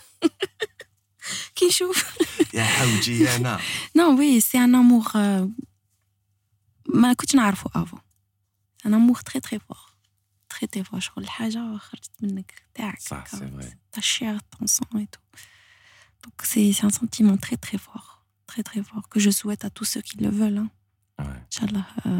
كي يشوف يا حوجي انا Non, oui, c'est un amour. euh, ما كنتش نعرفه avant. C'est un amour très très fort. Très très fort. شغل الحاجة خرجت منك تاعك. صح هكا. سي فري Ta chair, ton sang et tout. Donc c'est c'est un sentiment très très fort. Très très fort. Que je souhaite à tous ceux qui le veulent. Hein. Inch'Allah. euh,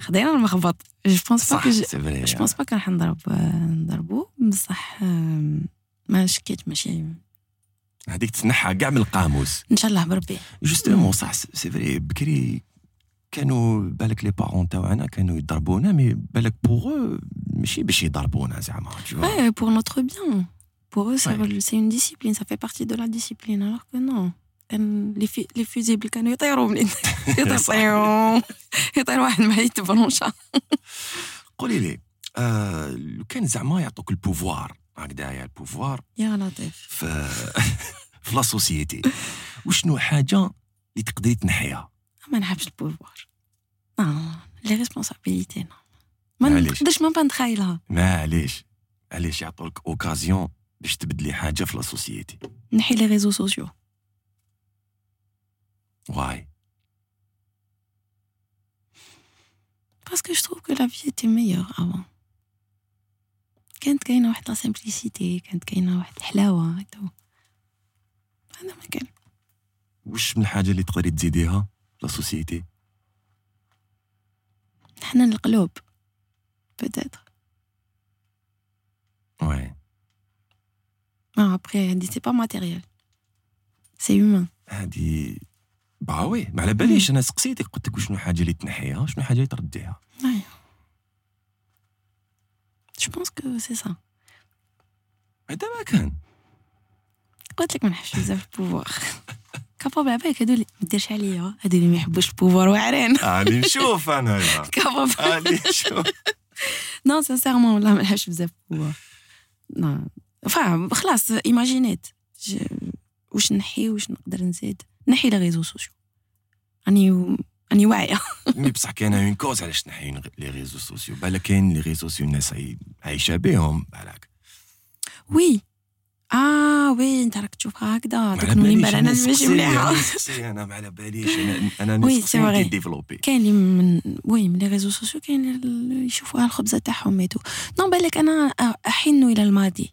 خدينا المخبط. جو بونس با جو بونس با كان حنضرب نضربو. بصح ما شكيت ماشي. هذيك تنحى كاع من القاموس. إن شاء الله بربي. جوستومون صح سي فري بكري كانوا بالك لي بارون تاعنا كانوا يضربونا مي بالك بوغ ماشي باش يضربونا زعما وي بور نوتر بيان بوغ سي اون ديسيبلين سا في بارتي دو لا ديسيبلين الوغ كو نو fu- les fusibles كانوا يطيروا منين يطيروا يطير واحد ما يتبرونشا قولي لي آه لو كان زعما يعطوك البوفوار. هكذايا البوفوار. يا لطيف. في في لا سوسيتي. وشنو حاجة اللي تقدري تنحيها؟ ما نحبش البوفوار. نو لي ريسبونسابيليتي نو ما. نقدرش ما نتخيلها معليش. علاش يعطوك اوكازيون باش تبدلي حاجة في لا سوسيتي. نحي لي ريزو سوسيو واي Parce que je trouve que la vie était meilleure avant. كانت كاينة واحد لا سامبليسيتي كانت كاينة واحد الحلاوة هذا ما كان واش من الحاجه اللي تقدري تزيديها لا سوسيتي حنان القلوب peut-être وي non après هادي سي با ماتيريال سي هيومان هادي با وي ما على باليش أنا سقسيتك قلت لك شنو الحاجة اللي تنحيها شنو الحاجة اللي ترديها. Je pense que c'est ça. هذا ما كان قلت لك ما نحبش بزاف البوفوار كابابل على بالك هادو اللي ما ديرش عليا هادو اللي ما يحبوش البوفوار واعرين راني نشوف أنا كابابل راني نشوف نو سانسيرمون والله ما نحبش بزاف البوفوار نو فا خلاص ايماجينيت واش نحي واش نقدر نزيد نحي لي ريزو سوسيو راني راني واعية. مي بصح كاينة اون كوز علاش تنحي لي ريزو سوسيو بالك كاين لي ريزو سوسيو الناس عاي- عايشه بهم بالك وي آه وي انت راك تشوفها هكذا دوك نولي أنا ماشي مليحه أنا ما على باليش أنا أنا وي، نسقسي سي فري. ديفلوبي كاين اللي من وي من لي ريزو سوسيو كاين اللي يشوفوها الخبزه تاعهم ميتو نو بالك أنا احن إلى الماضي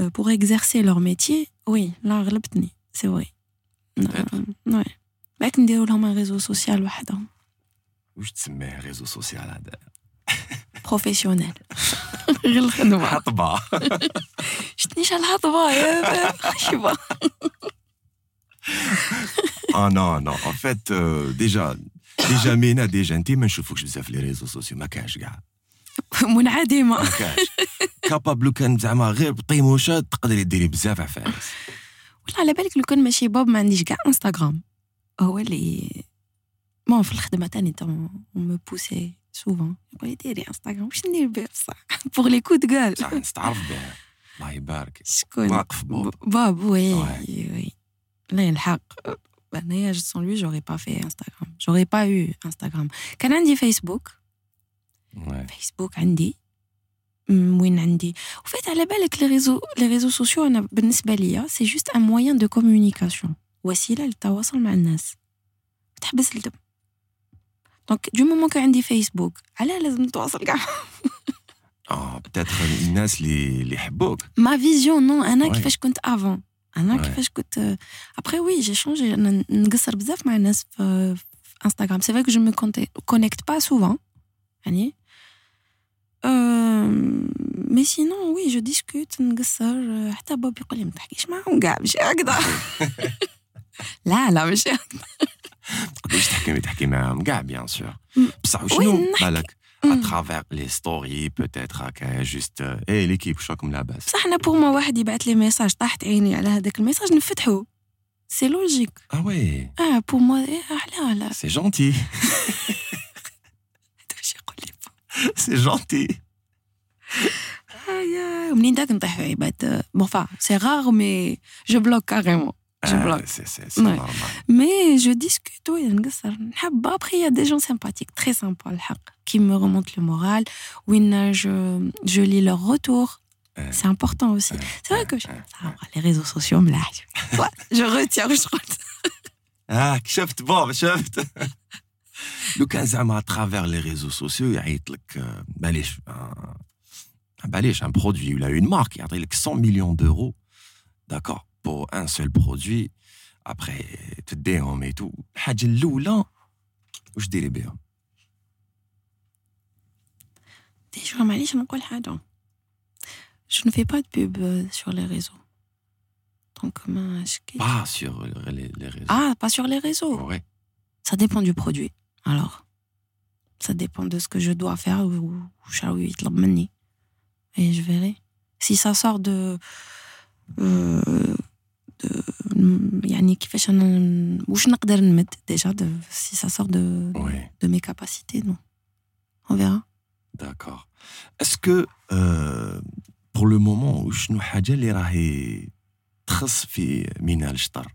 euh, pour exercer leur métier, oui, là, غلبتني, c'est vrai. Euh, ouais. لكن نديروا لهم un réseau social وحدهم واش تسميه ريزو سوسيال هذا بروفيسيونيل غير الخدمة حطبه شتنيش الهضبة يا خشبة اه نو نو ان فيت ديجا ديجا مينا ديجا انت ما نشوفوكش بزاف لي ريزو سوسيو ما كانش كاع منعدمة ما كانش كابابل كان زعما غير بطيموشه تقدري ديري بزاف عفايس والله على بالك لو كان ماشي باب ما عنديش كاع انستغرام هو اللي بون في الخدمه تاني تا مو بوسي سوفون يقول لي ديري انستغرام واش ندير به بصح بوغ لي كود كال صح نستعرف به الله يبارك شكون واقف بوب باب وي Ouais. وي لا الحق انايا جو سون لوي جوري با في انستغرام جوري با يو انستغرام كان عندي فيسبوك Ouais. فيسبوك عندي م- وين عندي وفات على بالك لي ريزو لي ريزو سوسيو انا بالنسبه ليا سي جوست ان موان دو كومونيكاسيون وسيله للتواصل مع الناس تحبس الدم دونك دو مومون كان عندي فيسبوك علاه لازم نتواصل كاع اه بتاتر الناس اللي اللي يحبوك ما فيزيون نو انا Ouais. كيفاش كنت افون انا Ouais. كيفاش كنت ابخي وي جي شونجي انا نقصر بزاف مع الناس في في انستغرام سي فري كو جو مي كونيكت با سوفون يعني مي سينون وي جو ديسكوت نقصر حتى بابي يقول لي ما تحكيش معاهم كاع ماشي هكذا لا لا ماشي هكذا تقدريش تحكي تحكي معاهم كاع بيان سور م. بصح وي، وشنو نحكي. بالك اترافيغ لي ستوري بوتيتر هكا جوست اي ليكيب واش راكم لاباس بصح انا بور ما واحد يبعث لي ميساج طاحت عيني على هذاك الميساج نفتحو سي لوجيك اه وي اه بور ما إيه لا لا سي جونتي واش يقول لي سي جونتي آه، ومنين داك نطيح في عباد بون فا سي غار مي جو بلوك كاريمون جو بلوك سي سي سي Ouais. نورمال مي جو ديسكوت وي نقصر نحب ابخي يا دي جون سيمباتيك تري سامبا الحق كي me remonte لو مورال وين جو جو لي لور روتور Ouais. سي امبورطون اوسي سي فري كو لي ريزو سوسيو ملاح جو روتير واش قلت اه شفت بابا شفت لو كان زعما اترافير لي ريزو سوسيو يعيط لك آه، معليش آه، معليش ان برودوي ولا اون مارك يعطي لك 100 مليون دورو داكور بور ان سول برودوي ابخي تديهم اي تو الحاجه الاولى واش ديري بهم ديجا معليش نقول حاجه جو ne fais pas de pub euh, sur les réseaux donc ما شكيت با سور لي ريزو ah pas sur les réseaux وي Ça dépend du produit. Alors, ça dépend de ce que je dois faire ou ou شراو يطلب مني. Et je verrai. Si ça sort de euh, de يعني كيفاش انا واش نقدر نمد déjà de, si ça sort de وي de mes capacités non. On verra. D'accord. Est-ce que euh, pour le moment شنو حاجة اللي راهي تخص في منال شطر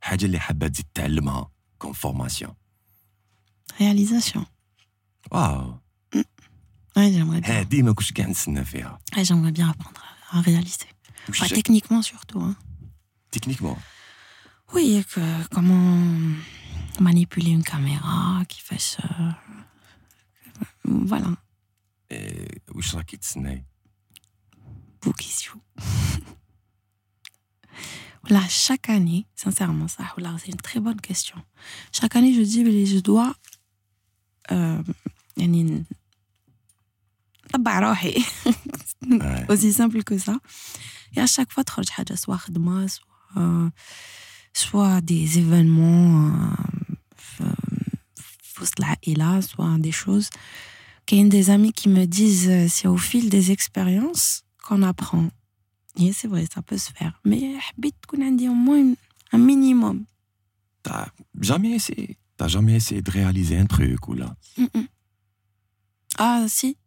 حاجة اللي حابة تزيد تعلمها كوم فورماسيون réalisation. Waouh mmh. Ouais, j'aimerais bien. Ouais, j'aimerais bien apprendre à réaliser. Enfin, techniquement surtout. Hein. Techniquement Oui, comment manipuler une caméra qui fasse. Euh, voilà. Et où sera Kitsune Boukissou. Là, chaque année, sincèrement, ça, c'est une très bonne question. Chaque année, je dis, je dois Euh, يعني نطبع روحي. Ouais. aussi simple que ça. Et à chaque fois, تخرج حاجة سواء خدمة سواء soit des événements euh, في- في وسط العائلة soit des choses. كاين des amis qui me disent euh, c'est au fil des expériences qu'on apprend. Et c'est vrai, ça peut se faire. Mais حبيت تكون عندي au moins un minimum. T'as jamais essayé T'as jamais essayé de réaliser un truc ou là? Ah si.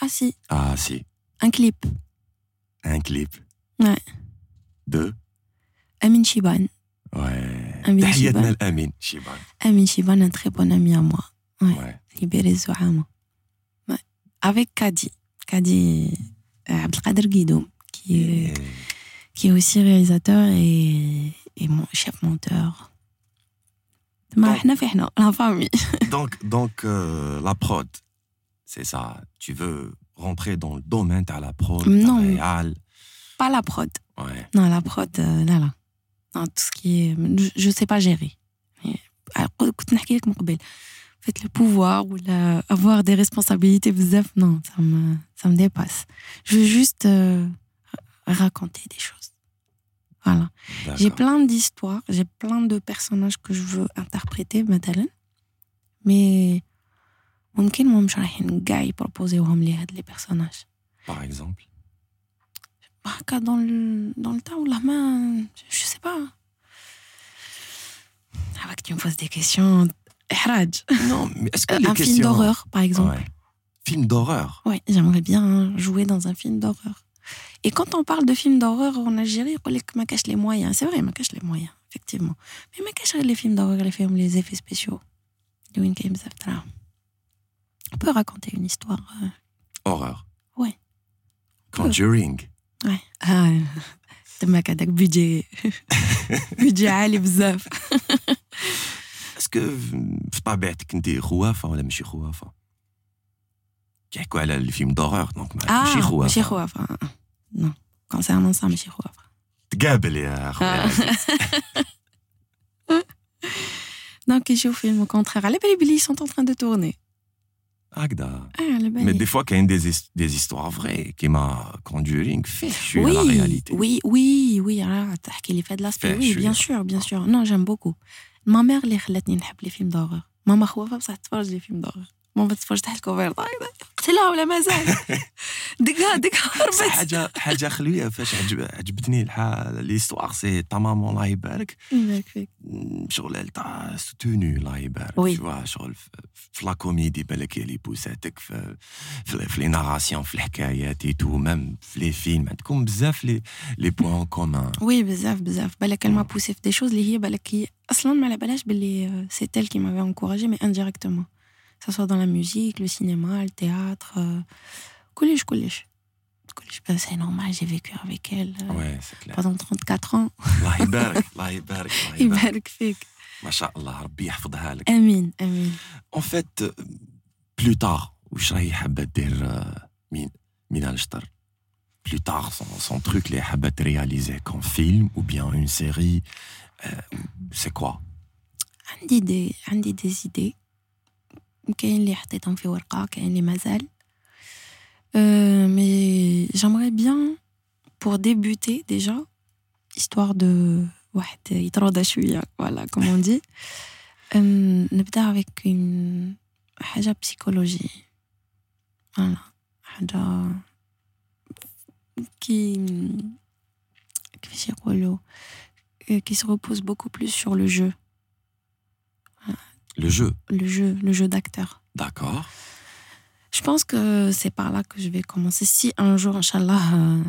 Ah si. Ah si. Un clip. Un clip. Ouais. De? Amin Shiban. Ouais. Amin Shiban. Amin Shiban. Amin Shiban, un très bon ami à moi. Ouais. Libéré Zouama. Ouais. Avec Kadi. Kadi euh, Abdelkader Guido, qui, est, qui est aussi réalisateur et, et mon chef monteur. Donc, donc euh, la prod, c'est ça. Tu veux rentrer dans le domaine, t'as la prod, non, réal. Pas la prod. Ouais. Non, la prod, euh, là, là. Non, tout ce qui est. Je ne sais pas gérer. Alors, en fait, le pouvoir ou la, avoir des responsabilités, non, ça me, ça me dépasse. Je veux juste euh, raconter des choses. Voilà. J'ai D'accord. plein d'histoires, j'ai plein de personnages que je veux interpréter, مثلا. Mais ممكن ما مش رايحين كاع يبروبوزيوهم لي هاد لي personnages. Par exemple. هكا dans le, dans le temps ولا ما je sais pas. Avant que tu me poses des questions, إحراج. Non, mais est-ce que Euh, les un questions... film d'horreur, par exemple. Ouais. Film d'horreur Ouais, j'aimerais bien jouer dans un film d'horreur. Et quand on parle de films d'horreur en Algérie, on ما cache les moyens. C'est vrai, ما cache les moyens, effectivement. Mais ما cache les films d'horreur, les films, les effets spéciaux. اللي وين كاين بزاف دراهم. On peut raconter une histoire. euh, Horreur. Ouais. Conjuring. Ouais. Ah, تماك هذاك بيجي بيجي عالي بزاف. Est-ce que في طبيعتك انت خوافه ولا ماشي خوافه؟ كيحكوا على الفيلم دورور دونك ما- ماشي Ah, خوافه ماشي خوافة. Non. Concernant ça, ماشي خوافة. تقابل يا خويا Donc, يشوف فيلم contraire. على بالي بلي ils sont en train de tourner. هكذا Ah, على بالي. Mais des fois, quand il y a des, his- des histoires vraies, qui m'a Conjuring fait chuer oui, la réalité. Oui, oui, oui, ah, تحكي لي في هذا l'aspect. Fait Oui, bien chuer. sûr, bien sûr. Non, j'aime beaucoup. Ma mère اللي خلتني نحب les films d'horreur. ماما خوافة بصح تتفرج les films d'horreur. ماما تتفرج تحت الكوفرت قلتلها ولا مازال دقها دقها هربت حاجة حاجة خلوية. فاش عجب عجبتني الحال ليستوار سي تمام الله يبارك. يبارك فيك. م، شغل تاع سوتوني الله يبارك. وي. شغل في- لا كوميدي بالك هي اللي بوساتك في في, لي ناراسيون في الحكايات اي تو ميم في لي فيلم عندكم بزاف لي لي بوان كومان وي بزاف بزاف. بالك m'a poussé في des choses اللي هي بالك هي أصلا ما على بالهاش باللي c'est elle qui m'avait encouragé mais indirectement. que ce soit dans la musique, le cinéma, le théâtre. Euh, collège, collège. collège. Ben, c'est normal, j'ai vécu avec elle euh, ouais, clair. pendant 34 ans. Amin, amin. En fait, euh, plus tard, plus tard, son, son truc, les Habat réalisé qu'en film ou bien une série, euh, c'est quoi? Andy des, des idées. كاين اللي حطيتهم في ورقه كاين اللي مازال Euh, mais j'aimerais bien pour débuter déjà histoire de واحد يتراضى شويه voilà comme on dit euh, نبدا avec une حاجه psychologie voilà حاجه qui كيفاش يقولوا qui se repose beaucoup plus sur le jeu le jeu le jeu, le jeu d'acteur. d'accord Je pense que c'est par là que je vais commencer. Si un jour, Inch'Allah, euh,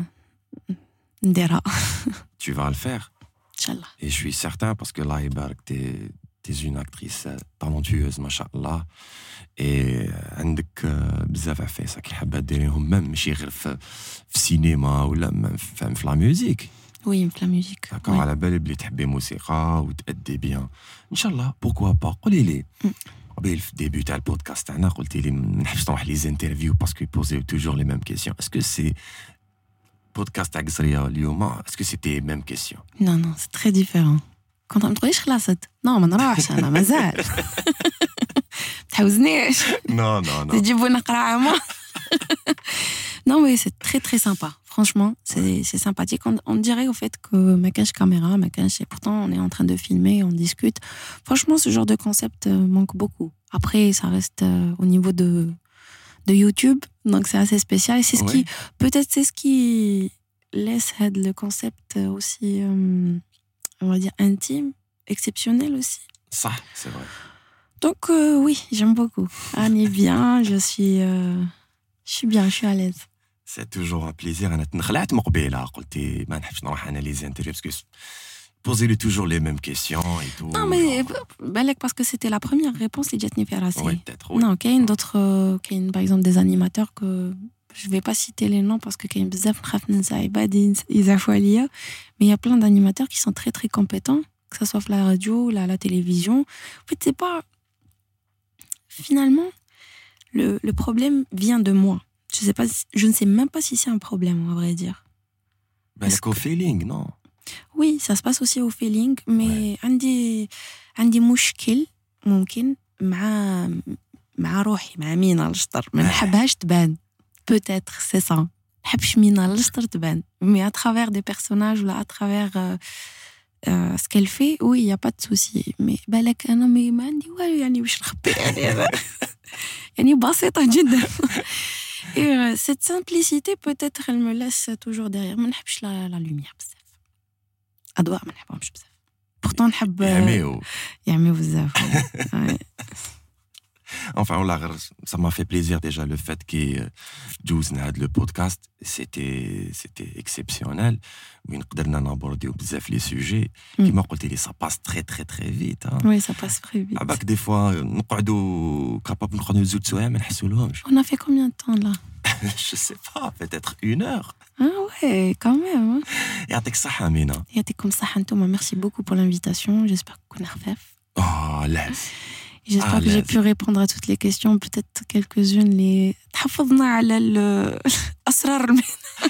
ndera. Tu vas le faire. Inch'Allah. Et je suis certain parce que là, Ibark, t'es es une actrice euh, talentueuse, machallah. Et عندك آه، بزاف عفايسة كي حابة ديريهم même ماشي غير في في السينما ولا même في في لا ميوزيك Oui, la musique. داكور Oui. على بالي بلي تحبي موسيقى وتأدي بيان ان شاء الله بوركوا با قولي لي Mm. قبيل في الديبي تاع البودكاست تاعنا قلتي لي ما نحبش نروح لي زانترفيو باسكو يبوزيو توجور لي ميم كيسيون اسكو سي بودكاست تاع قصريه اليوم اسكو سيتي ميم كيسيون Non, non, c'est très différent. كنت ما تقوليش خلصت نو ما نروحش انا مازال تحوزنيش نو نو نو تجيبوا نقرا عامة Non, mais c'est très très sympa. Franchement, c'est sympathique. On, dirait au fait que ma cache caméra, ma et pourtant on est en train de filmer, on discute. Franchement, ce genre de concept euh, manque beaucoup. Après, ça reste euh, au niveau de, de YouTube, donc c'est assez spécial. C'est ce qui, peut-être, c'est ce qui laisse euh, le concept aussi, on va dire, intime, exceptionnel aussi. Ça, c'est vrai. Donc oui, j'aime beaucoup. On bien, je suis, je suis bien, je suis à l'aise. سي توجور ان بليزير انا تنخلعت من قبيله قلتي ما نحبش نروح انا لي زانترفيو باسكو بوزي لي توجور لي ميم كيسيون اي تو Non mais balèque parce que c'était la première réponse les Jetni Ferrassi. Ouais, peut-être, oui. Non, qu'il y a une d'autres, euh, qu'il y a une, par exemple des animateurs que je vais pas citer les noms parce que qu'il y a بزاف نخاف ننسى عبادي يزعفوا عليا. mais il y a plein d'animateurs qui sont très très compétents que ça soit la radio, la, la télévision. En fait, c'est pas finalement le, le problème vient de moi. Je sais pas, si- je ne sais même pas si c'est un problème à vrai dire. بالك فيلينغ نو Oui, ça se passe aussi au feeling, mais عندي عندي مشكل ممكن مع مع روحي مع مينا الشطر ما آه. نحبهاش تبان peut-être c'est ça نحبش مينا الشطر تبان mais à travers des personnages ou là, à travers euh, euh, ce qu'elle fait oui il y a pas de souci mais بالك انا ما ما عندي والو يعني باش نخبي يعني أنا يعني بسيطة جدا et euh, cette simplicité, peut-être, elle me laisse toujours derrière. Je n'aime pas la lumière. Pourtant, je n'aime pas. Enfin, on l'a, ça m'a fait plaisir déjà le fait que Jules Nad le podcast, c'était, c'était exceptionnel. Oui, قدرنا نابورديو بزاف les sujets. Mm. كما قلت لي ça passe très très très vite. Hein. oui ça passe très vite عباك دي فوا نقعدوا كاباب نقعدوا زوج سوايع ما نحسوا لهمش. on a fait combien de temps là Je sais pas, peut-être une heure. ah ouais quand même hein. يعطيك الصحة مينا. يعطيكم الصحة انتم merci beaucoup pour l'invitation j'espère que كنا خفاف اه لا Et J'espère Ah, que j'ai là, pu répondre à toutes les questions, peut-être quelques-unes les تحفظنا على ال- الأسرار المهنة.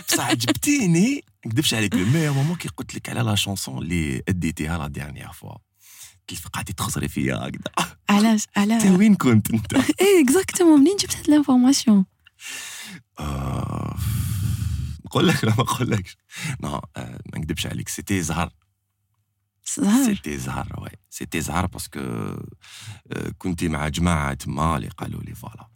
بصح عجبتيني ما نكذبش عليك لو ميور مومون كي قلت لك على لا شونسون اللي اديتيها لا ديرنيير فوا كيف قعدتي تخزري فيا هكذا علاش انت علاش وين كنت انت؟ ايه اكزاكتومون منين جبت هاد الانفورماسيون آه، نقول لك لا ما نقول لكش نو آه، ما نكذبش عليك سيتي زهر زهر سيتي زهر وي سيتي زهر باسكو آه، كنتي مع جماعه تما اللي قالوا لي فوالا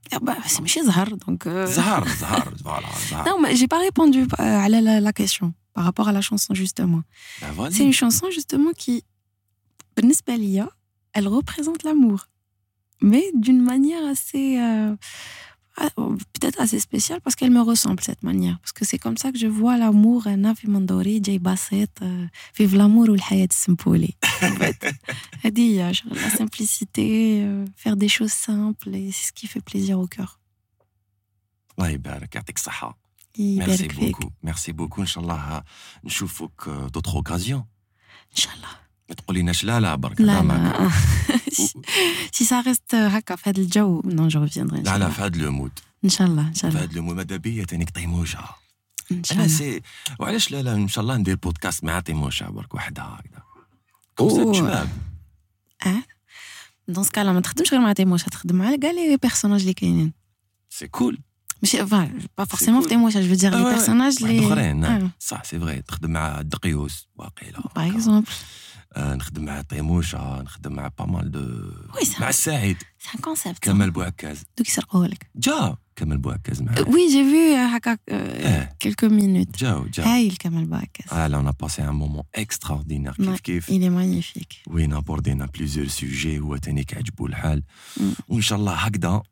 بس ماشي زهر دونك زهر زهر فوالا زهر Non, mais j'ai pas répondu euh, à la, la- la question par rapport à la chanson justement. Ben, C'est une vas-y. chanson justement qui, بالنسبة ليا, elle représente l'amour, mais d'une manière assez, euh, ah, peut-être assez spéciale parce qu'elle me ressemble cette manière. Parce que c'est comme ça que je vois l'amour. أنا في منظوري جاي بسيط euh, vive l'amour والحياة السمبولي. En fait. هذه هي شغل la simplicité, euh, faire des choses simples et c'est ce qui fait plaisir au cœur. الله يبارك يعطيك الصحه يبارك ميرسي فيك بوكو ميرسي بوكو ان شاء الله نشوفك دوتر اوكازيون إن شاء الله. ما تقوليناش لا لا برك لا. لا si ça reste هكا في هذا الجو je reviendrai إن لا لا في هذا المود إن شاء الله إن شاء في الله هذا المود ماذا بيا تانيك طيموجه إن شاء الله سي وعلاش لا لا ان شاء الله ندير بودكاست مع طيموشه برك وحدة هكذا. كوم أوه. شباب؟ دون سكالا ما تخدمش غير مع تيموشا تخدم مع كاع لي بيرسوناج اللي كاينين. سي كول ماشي با فورسيمون. في تيموشا جو دير لي بيرسوناج واحد أخرين لي نعم. صح سي فغي تخدم مع دقيوس واقيلا. باغ اكزومبل نخدم مع طيموشه نخدم مع بامال دو وي سي مع السعيد سي ان كونسيبت كمال بوعكاز دوك يسرقوه لك جا كمال بوعكاز معاه وي جي فيو هكا إيه. كيلكو مينوت جاو جا هايل كمال باكس Ah là, on a passé un moment extraordinaire Ouais. كيف كيف il est magnifique وين abordينا plusieurs sujets هو تاني كعجبو الحال Mm. وان شاء الله هكذا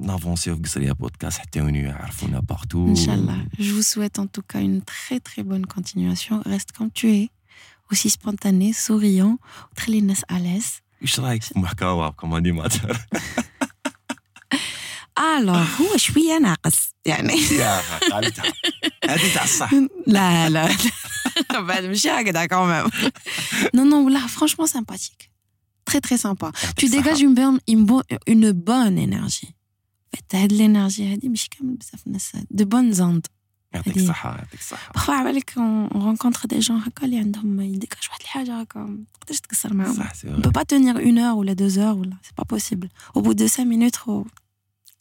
نافونسيو في قصريه بودكاست حتى وين يعرفونا بارتو Inch'Allah. Je vous souhaite en tout cas une très très bonne continuation. Reste comme tu es, aussi spontané, souriant, très les à l'aise. واش رايك في محتوى كوم انيماتور Alors, هو شوية ناقص يعني يا أخي، قالتها هذه تاع الصح لا لا لا بعد مش هكذا quand même. Non non, là franchement sympathique. Très très sympa. Tu يعطيك dégages الصحة. une bonne une bonne une bonne énergie. En fait, هاد l'énergie هادي مش كامل بزاف الناس de bonnes ondes. يعطيك هذه. الصحة يعطيك الصحة parfois على بالك on on rencontre des gens هكا اللي عندهم يديكاج واحد الحاجة هكا ما تقدرش تقصر معاهم. صح سي On peut pas tenir une heure ou la deux heures ou là, c'est pas possible. Au bout de cinq minutes, oh,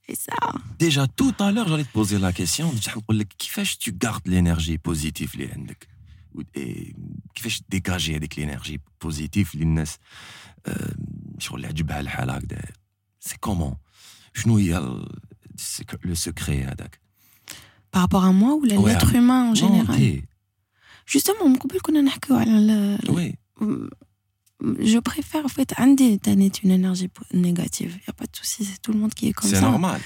et ça. ديجا تو à l'heure j'allais te poser la question باش نقول لك كيفاش tu gardes l'énergie positive اللي عندك و- إيه، كيفاش ديكاجي هذيك الانرجي بوزيتيف اللي الناس آه، شغل اللي عجبها الحال هكذا سي كومون شنو هي لو سكري هذاك Par rapport à moi ou la- Ouais, l'être humain en Non, général. t'es- Justement, من قبل كنا نحكيو على ال- oui Je préfère, en fait, عندي تاني une énergie po- négative. Il n'y a pas de souci, c'est tout le monde qui est comme c'est ça. normal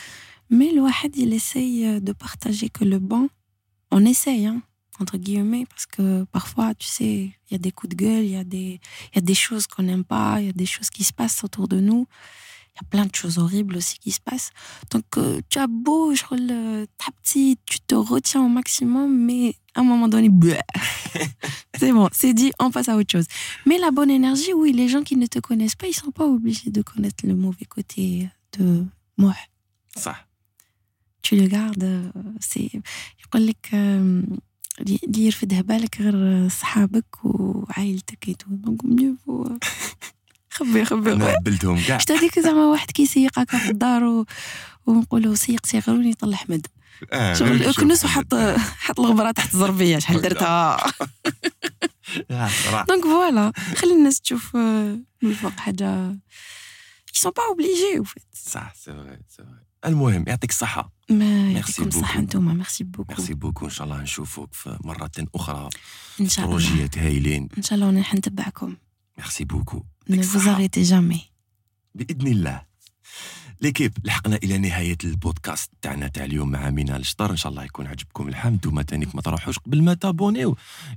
Mais le Wahad, il essaye de partager que le bon. On essaye, hein, entre guillemets, parce que parfois, tu sais, il y a des coups de gueule, il y, a des- il y a des choses qu'on n'aime pas, il y a des choses qui se passent autour de nous. Il y a plein de choses horribles aussi qui se passent. Donc, euh, tu as beau, je le- ta petite, tu te retiens au maximum, mais à un moment donné, bleh. c'est bon, c'est dit, on passe à autre chose. Mais la bonne énergie, oui, les gens qui ne te connaissent pas, ils sont pas obligés de connaître le mauvais côté de moi. صح tu le gardes euh, c'est يقول لك آم، اللي اللي يرفدها بالك غير صحابك وعائلتك ايتو دونك ميو فو خبي خبي. أنا. هبلتهم كاع. شتا هذيك زعما واحد كيسيق هكا في الدار و... ونقولوا سيق سيغروني يطلع حمد. آه، شغل كنوس وحط حط الغبرة تحت الزربية شحال درتها. آه،. دونك فوالا خلي الناس تشوف آه، من الفوق حاجة ils sont pas obligés au fait. صح سي فري المهم يعطيك الصحة. يعطيكم الصحة beaucoup. انتوما ميرسي بوكو ميرسي بوكو ان شاء الله نشوفوك في مرة أخرى. ان شاء الله بروجيات هايلين. ان شاء الله ونحن نتبعكم. ميرسي بوكو ne vous arrêtez jamais. بإذن الله. ليكيب لحقنا إلى نهاية البودكاست تاعنا تاع اليوم مع مينا الشطر. إن شاء الله يكون عجبكم الحمد. وما تانيك ما تروحوش قبل ما تابونيو.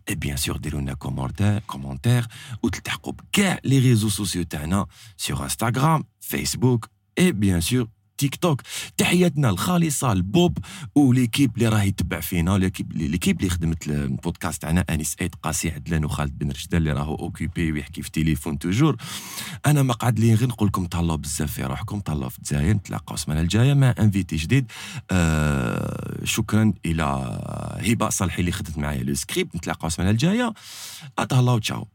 اي بيان سور ديروا لنا كومونتير كومونتير وتلتحقوا بكاع لي ريزو سوسيو تاعنا سور انستغرام فيسبوك اي بيان سور تيك توك تحياتنا الخالصه لبوب وليكيب اللي راه يتبع فينا ليكيب ليكيب اللي خدمت البودكاست تاعنا أنيس إيد قاسي عدلان وخالد بن رشدان اللي راهو اوكيبي ويحكي في تليفون توجور أنا ما قعد لي غير نقول لكم تهلاو بزاف في روحكم تهلاو في الجزائر نتلاقاو السمانة الجاية مع انفيتي جديد. آه شكرا إلى هبة صالحي اللي خدت معايا لو سكريبت نتلاقاو السمانة الجاية. اتهلاو تشاو